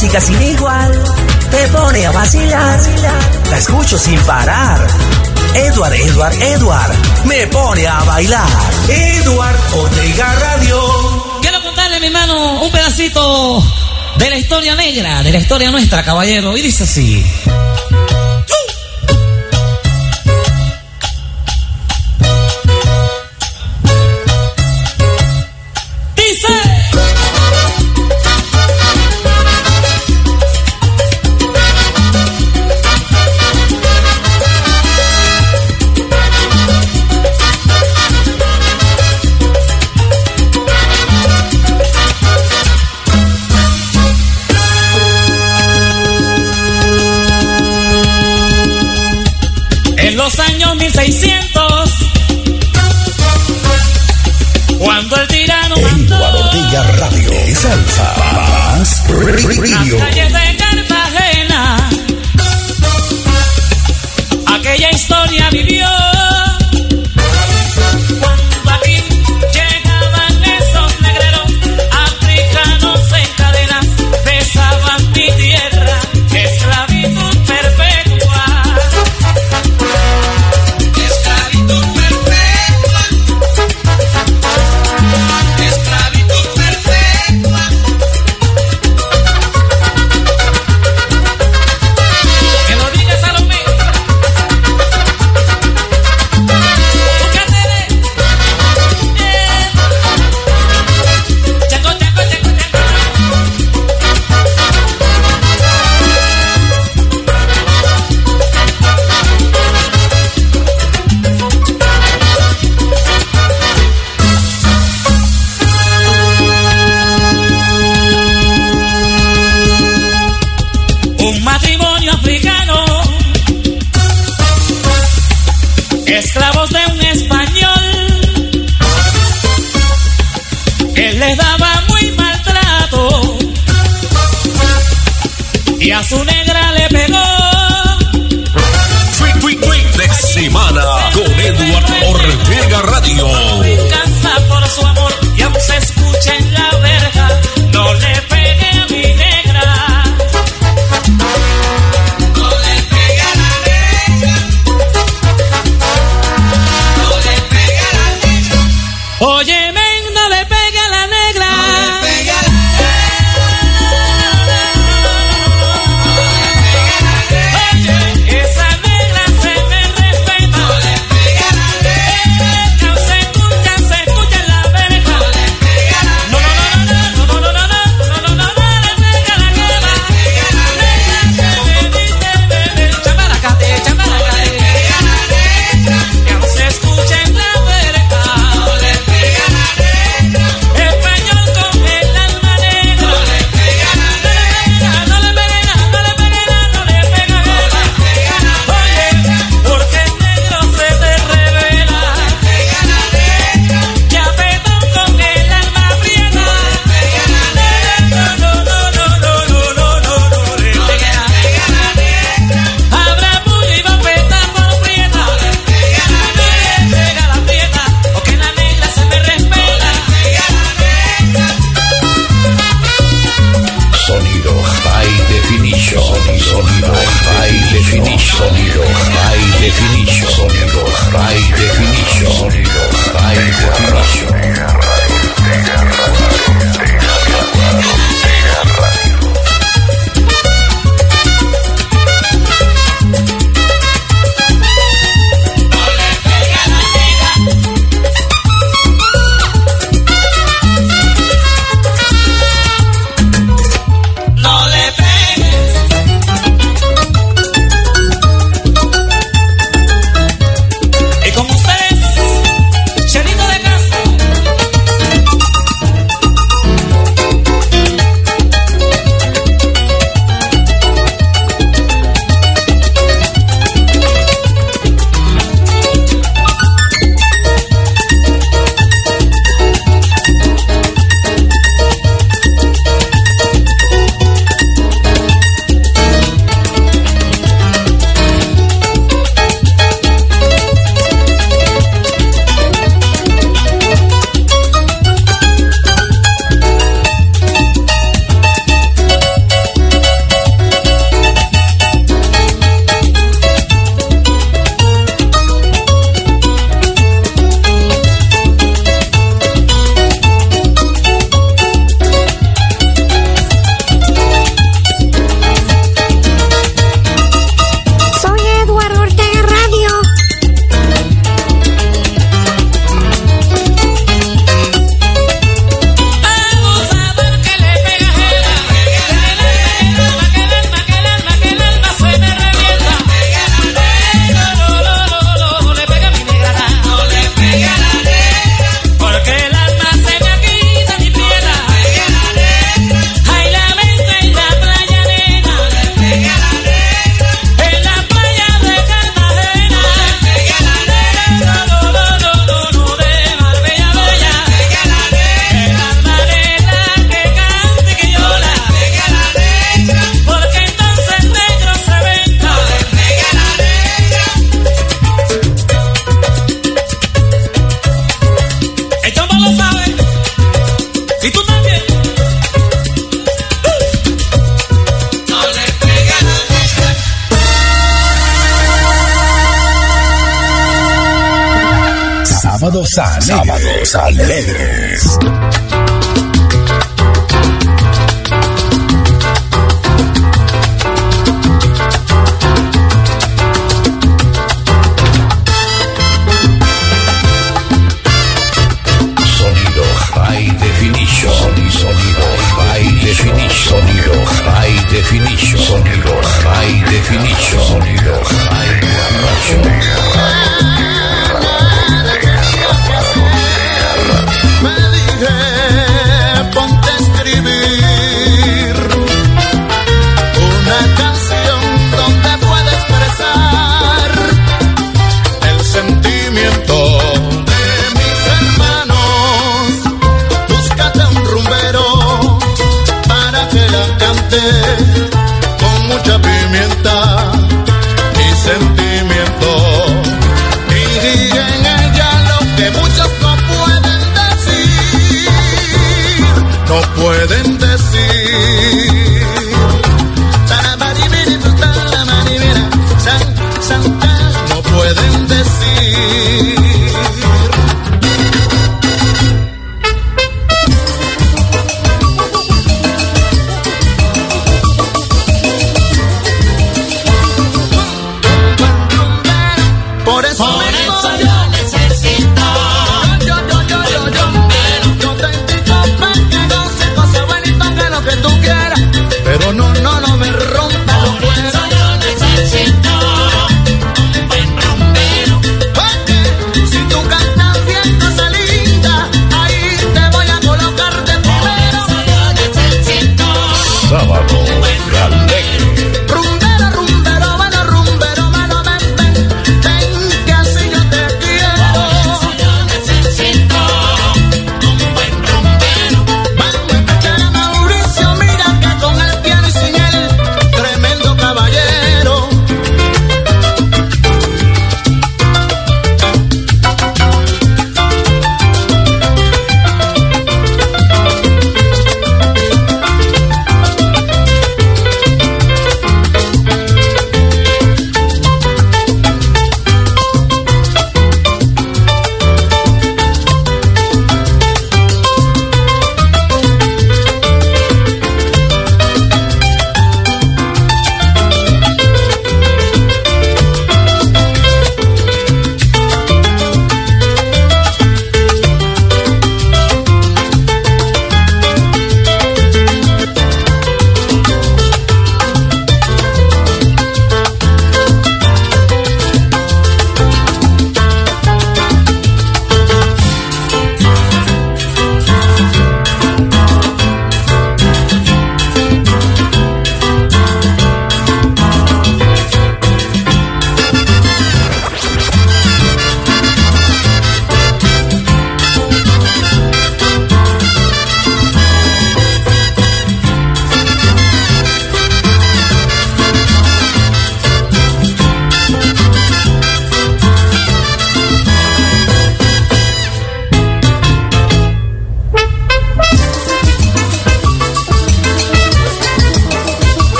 música sin igual te pone a vacilar. La escucho sin parar. Edward, Edward, Edward, me pone a bailar. Edward Ortega Radio. Quiero contarle, mi hermano, un pedacito de la historia negra, de la historia nuestra, caballero. Y dice así. Radio.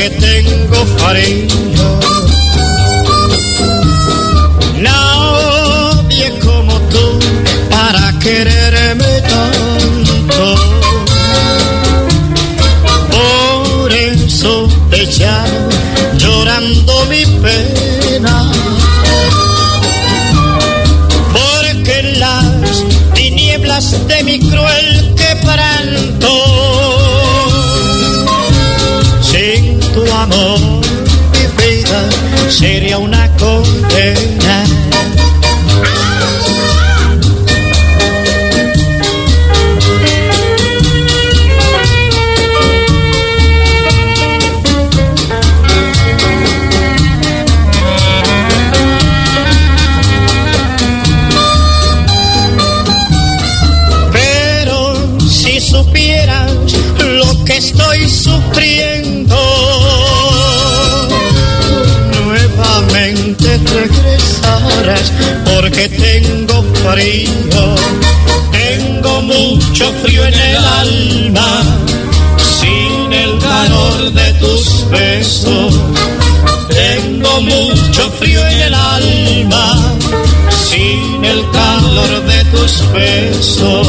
que tengo farina que tengo frío, tengo mucho frío en el alma, sin el calor de tus besos. Tengo mucho frío en el alma, sin el calor de tus besos.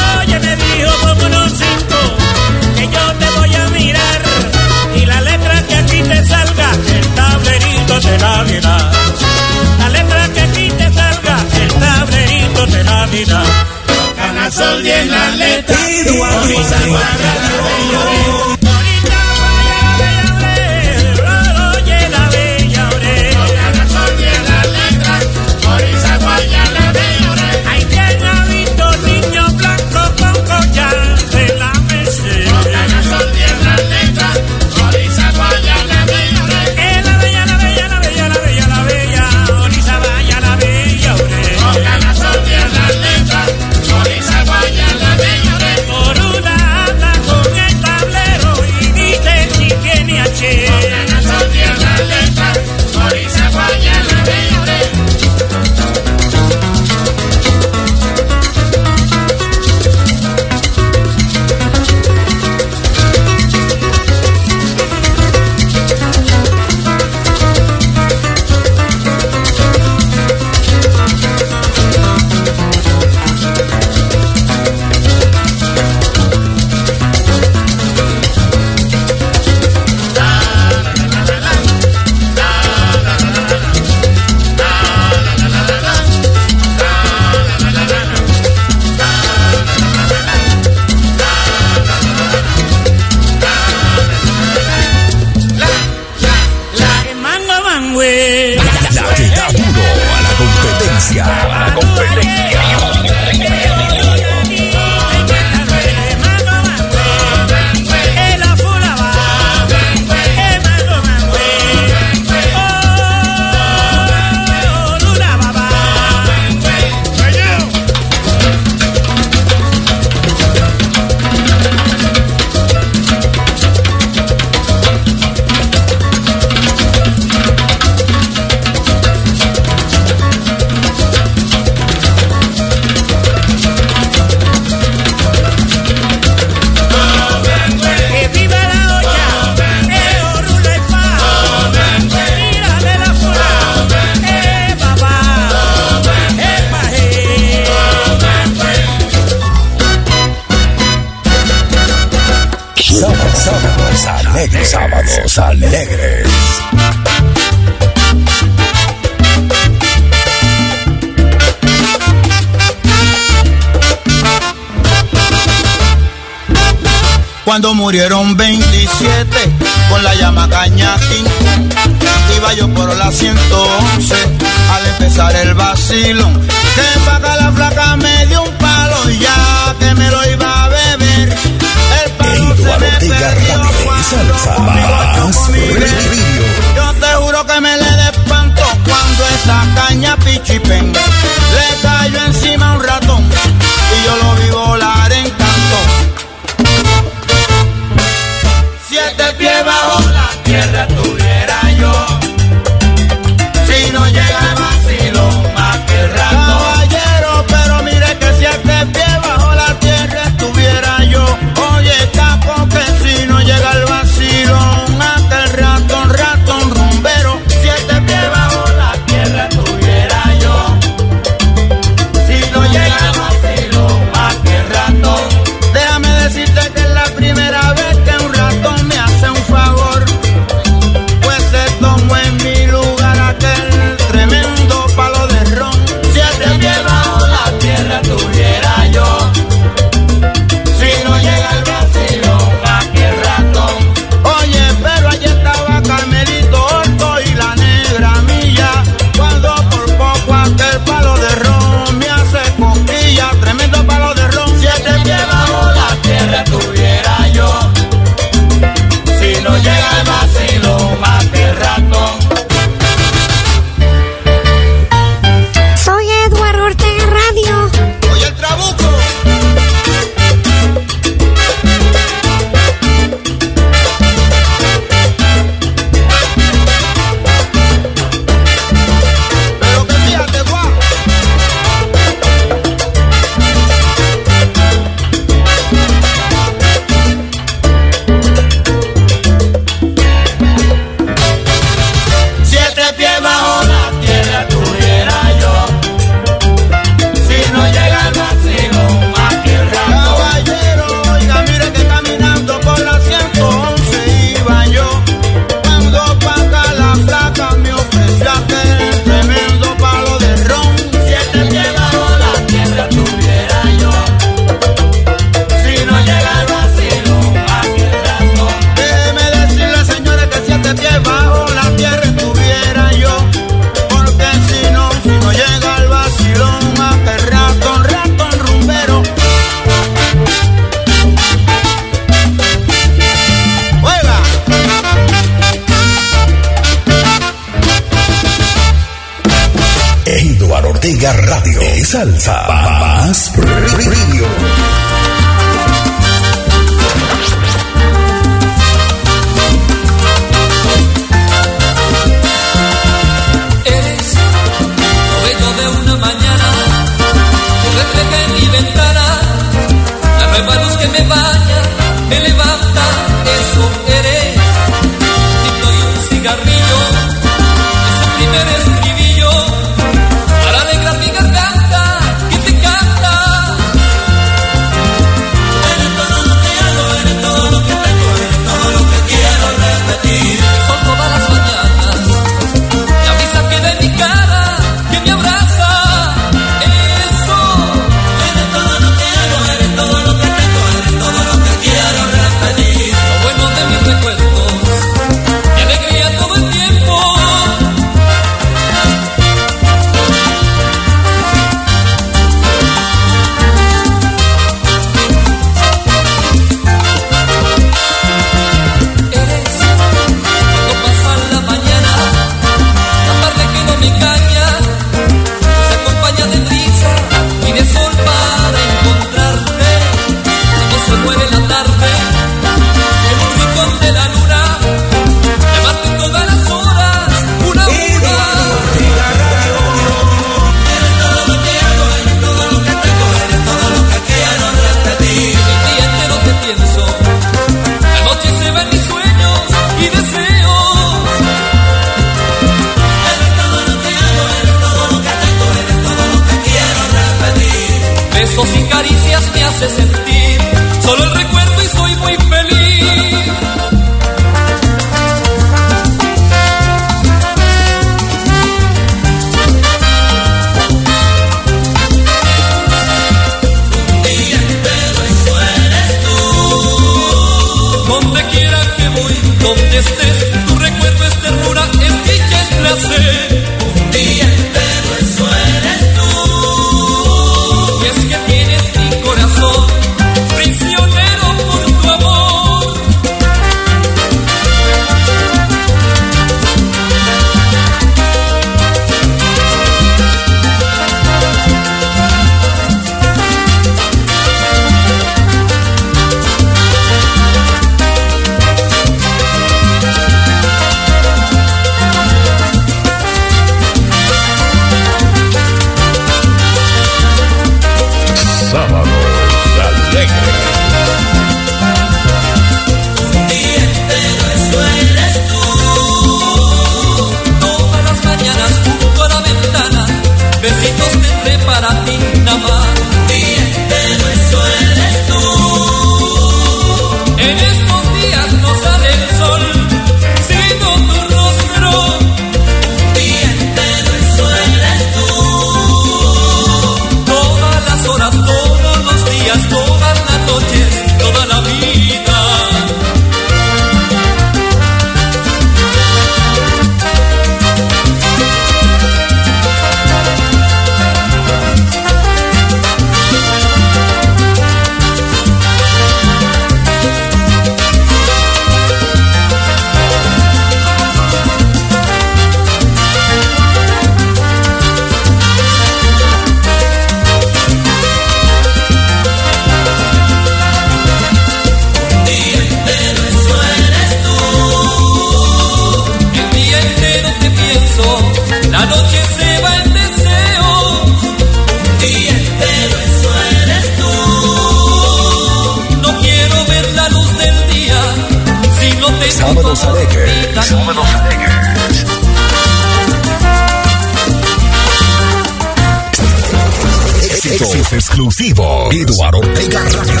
éxitos, éxitos exclusivos. Eduardo Ortega Radio.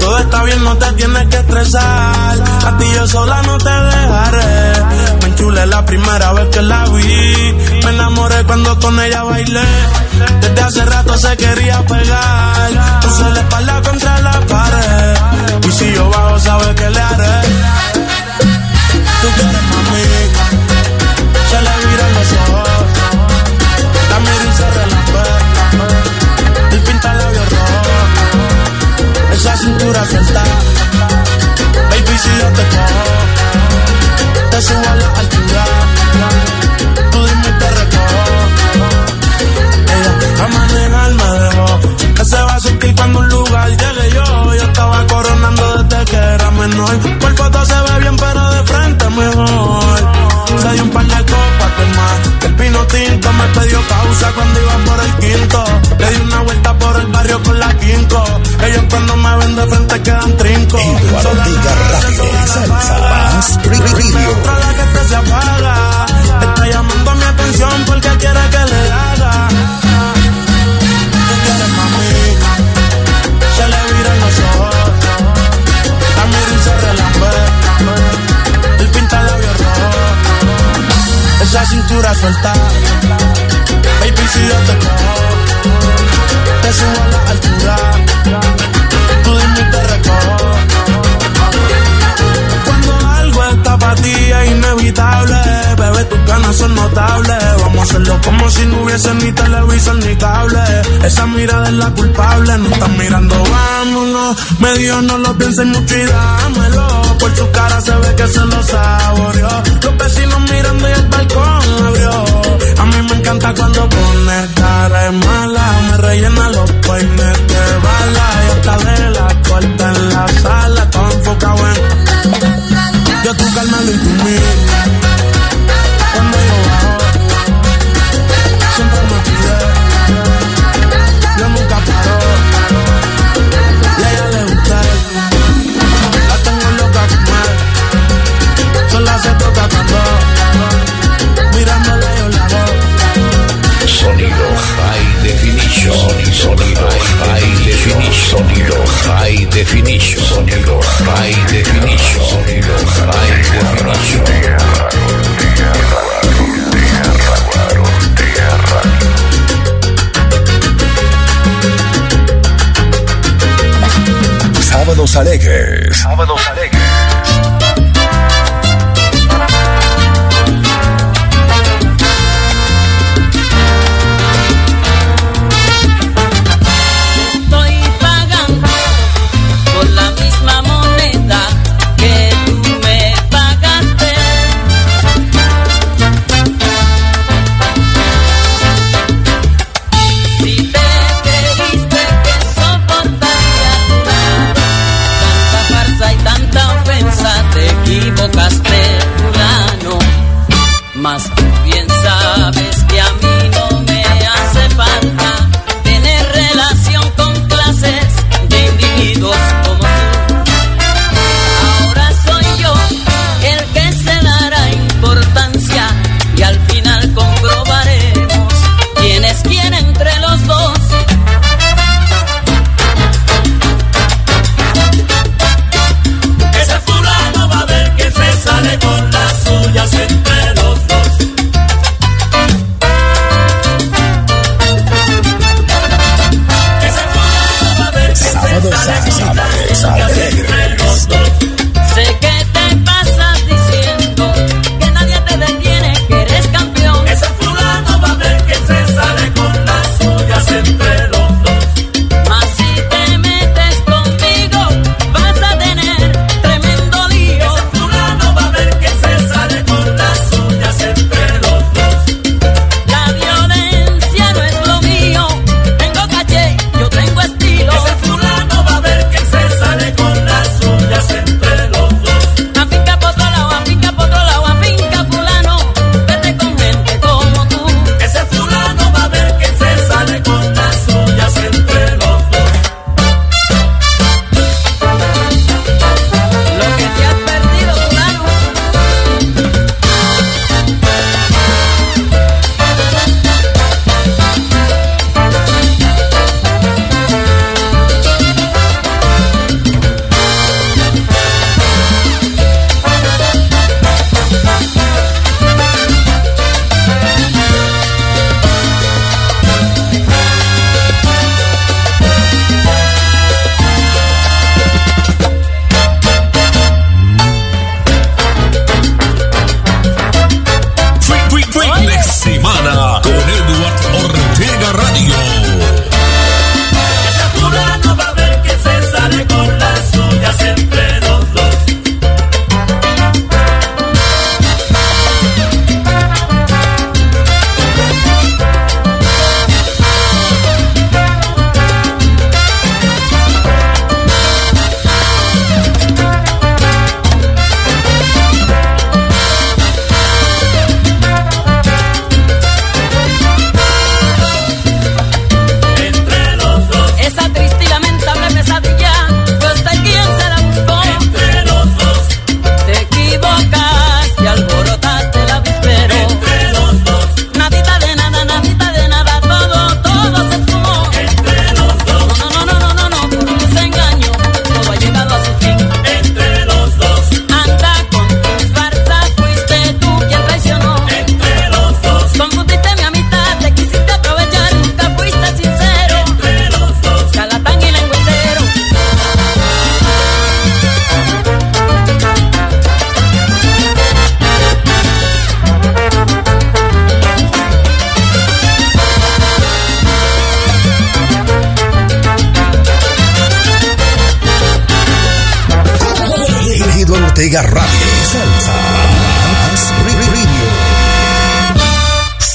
Todo está bien, no te tienes que estresar. A ti yo sola no te dejaré. Me enchulé la primera vez que la vi. Me enamoré cuando con ella bailé. Desde hace rato se quería pegar. Puse la espalda contra la pared. Y si yo bajo sabes que le haré. Tú quieres mami. Se le viran los ojos. La miro y se. Y pinta labios rojos. Esa cintura suelta. Baby, si yo te cojo, con la quinco. Ellos cuando me ven de frente quedan trinco. Ortega Radio, salsa más preview. Controla que este se apaga. Está llamando mi atención porque quiere que le haga. Tú quieres mami. Se le viran los ojos. La miro y se relambé. El pinta labios rojos. Esa cintura suelta. Baby, si yo te cojo, subo a la altura. Tú dime te. Cuando algo está para ti es inevitable, bebé, tus ganas son notables. Vamos a hacerlo como si no hubiese ni televisor ni cable. Esa mirada es la culpable, no están mirando, vámonos. Medio no lo piensen mucho y dámelo. Por su cara se ve que se lo saboreó. Los vecinos mirando y el balcón abrió. A mí me encanta cuando pone cara de mala. Me rellena los peines de bala. Y hasta de la corta en la sala. Todo enfocado en yo tu calmalo y mí. Sonido High Definition. Sonido High Definition. Sonido High Definition. Sonido High Definition. Sábados alegres. Sábados alegres.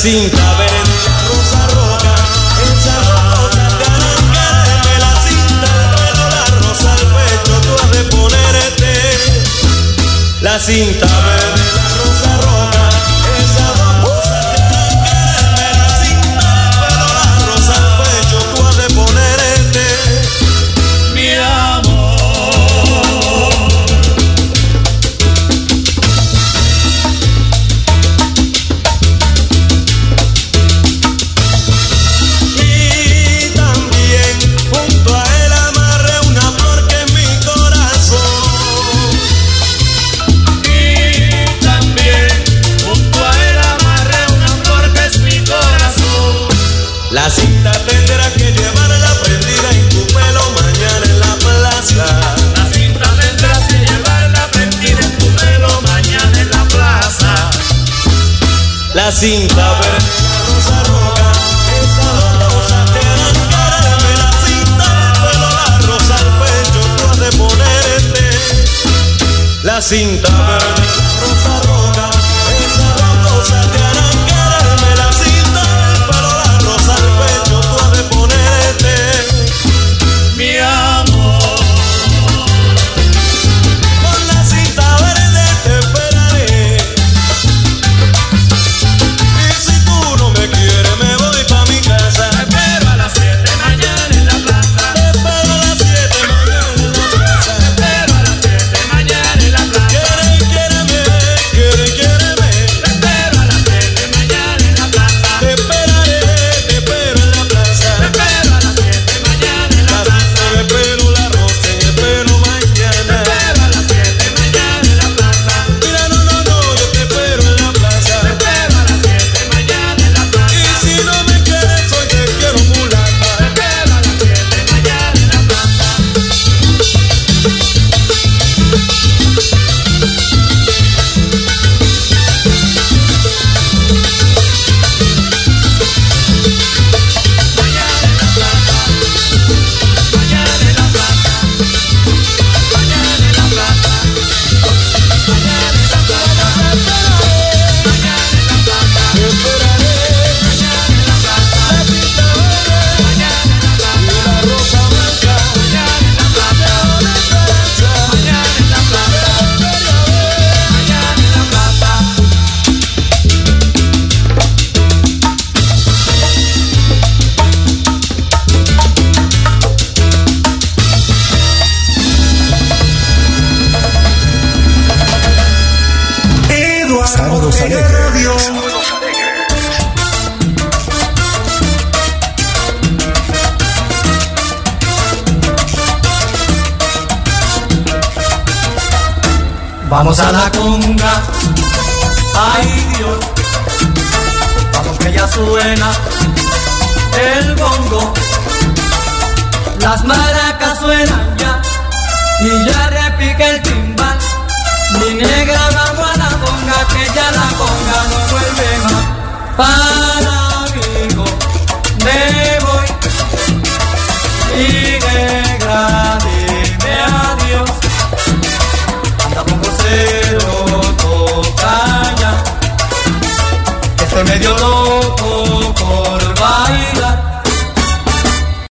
cinta, veré la rosa roja, el zapato, de la cinta, traigo la rosa al pecho, tú has de ponerte la cinta.